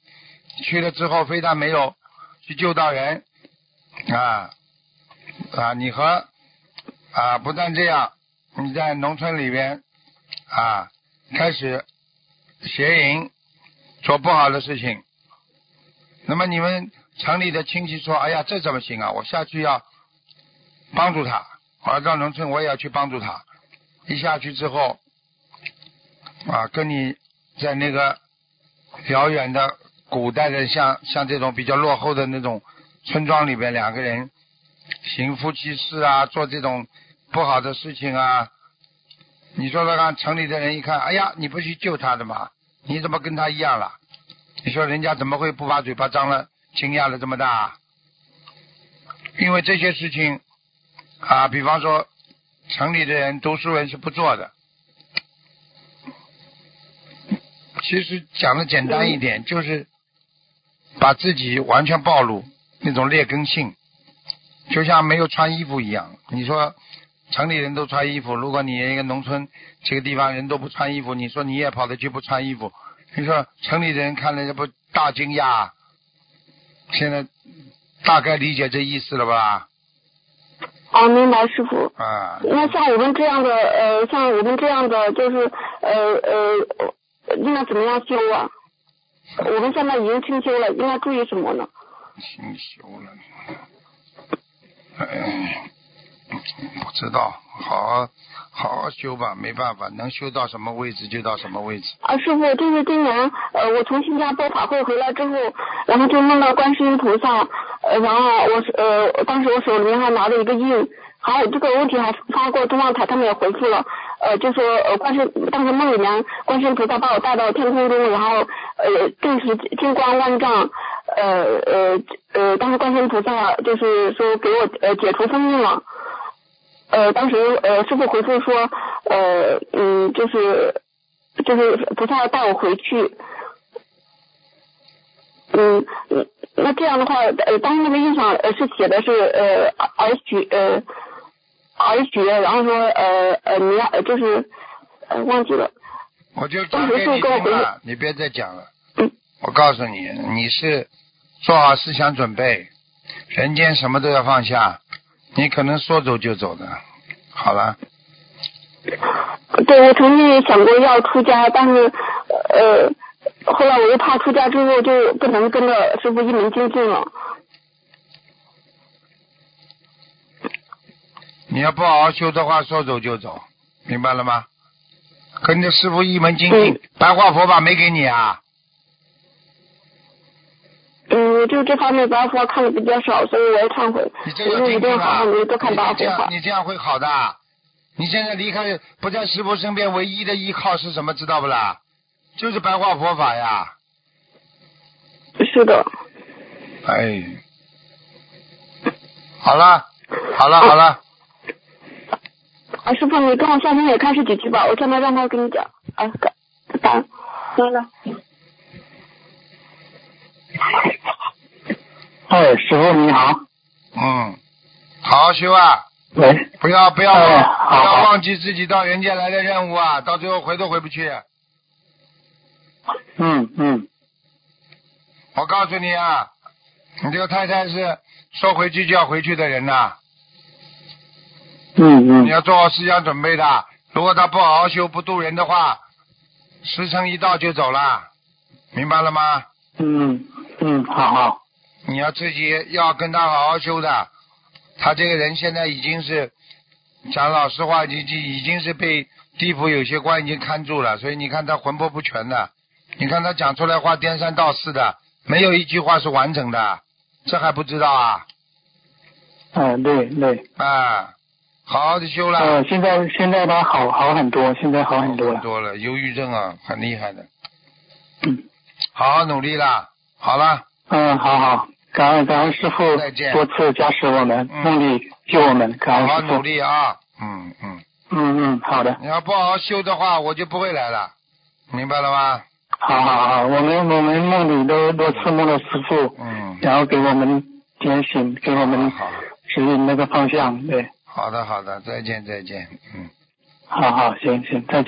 去了之后，非但没有去救到人啊啊！你和啊，不但这样，你在农村里边啊，开始邪淫，做不好的事情。那么你们城里的亲戚说：“哎呀，这怎么行啊？我下去要帮助他，我要到农村，我也要去帮助他。”一下去之后啊，跟你在那个遥远的。古代的像像这种比较落后的那种村庄里边，两个人行夫妻事啊，做这种不好的事情啊，你说说看，城里的人一看，哎呀，你不去救他的嘛？你怎么跟他一样了？你说人家怎么会不把嘴巴张了，惊讶了这么大？因为这些事情啊，比方说城里的人读书人是不做的。其实讲的简单一点，就是。把自己完全暴露那种劣根性，就像没有穿衣服一样。你说城里人都穿衣服，如果你一个农村这个地方人都不穿衣服，你说你也跑得去不穿衣服？你说城里人看了这不大惊讶？现在大概理解这意思了吧？啊，明白，师傅。啊。那像我们这样的，呃，像我们这样的，就是呃呃，应该怎么样修啊？我们现在已经清修了，应该注意什么呢？清修了，哎，不知道，好好好好修吧，没办法，能修到什么位置就到什么位置。啊，师傅，就是今年，呃，我从新加坡法会回来之后，然后就梦到观世音菩萨，呃，然后我呃，当时我手里面还拿着一个印。还有这个问题还发过中央台，他们也回复了，呃，就说呃，观世当时梦里面，观世音菩萨把我带到天空中，然后呃，顿时金光万丈，呃呃呃，当时观世音菩萨就是说给我呃解除封印了，呃，当时呃师傅回复说，呃嗯，就是就是菩萨要带我回去，嗯嗯，那这样的话，呃，当时那个印上呃是写的是呃儿学呃。而学，然后说呃呃，你要就是呃忘记了。我就讲给你听了，你别再讲了。嗯。我告诉你，你是做好思想准备，人间什么都要放下，你可能说走就走的。好了。对，我曾经也想过要出家，但是呃，后来我又怕出家之后就不能跟着师傅一门精进了。你要不好好修的话，说走就走，明白了吗？跟着师傅一门精进，白话佛法没给你啊？嗯，就这方面白话佛看的比较少，所以我也忏悔。你这要精进啊！你这样，你这样会好的。你现在离开不在师傅身边，唯一的依靠是什么？知道不啦？就是白话佛法呀。是的。哎，好了，好了，好了。啊，师傅，你跟我下面也开始几句吧，我现在让他跟你讲。啊，打，行了。哎，师傅你好。嗯，好好修啊。喂。不要不要不要忘记自己到人间来的任务啊！到最后回都回不去。嗯嗯。我告诉你啊，你这个太太是说回去就要回去的人呐。嗯嗯。你要做好思想准备的，如果他不好好修不渡人的话，时辰一到就走了，明白了吗？嗯嗯，好好。你要自己要跟他好好修的，他这个人现在已经是讲老实话，已经已经是被地府有些官已经看住了，所以你看他魂魄不全的，你看他讲出来话颠三倒四的，没有一句话是完整的，这还不知道啊？嗯，对对。啊，好好的修了。呃，现在现在他好好很多，现在好很多了。多了，忧郁症啊，很厉害的。嗯。好好努力啦，好了。嗯，好好，感恩感恩师傅多次加持我们，梦里救我们，感恩师傅。好好努力啊，嗯嗯。嗯嗯，好的。你要不好好修的话，我就不会来了，明白了吗？好好好，我们我们梦里都多次梦到师傅，嗯，然后给我们点醒，给我们指引那个方向，对。好的好的，再见再见，嗯。好好，行行，再见。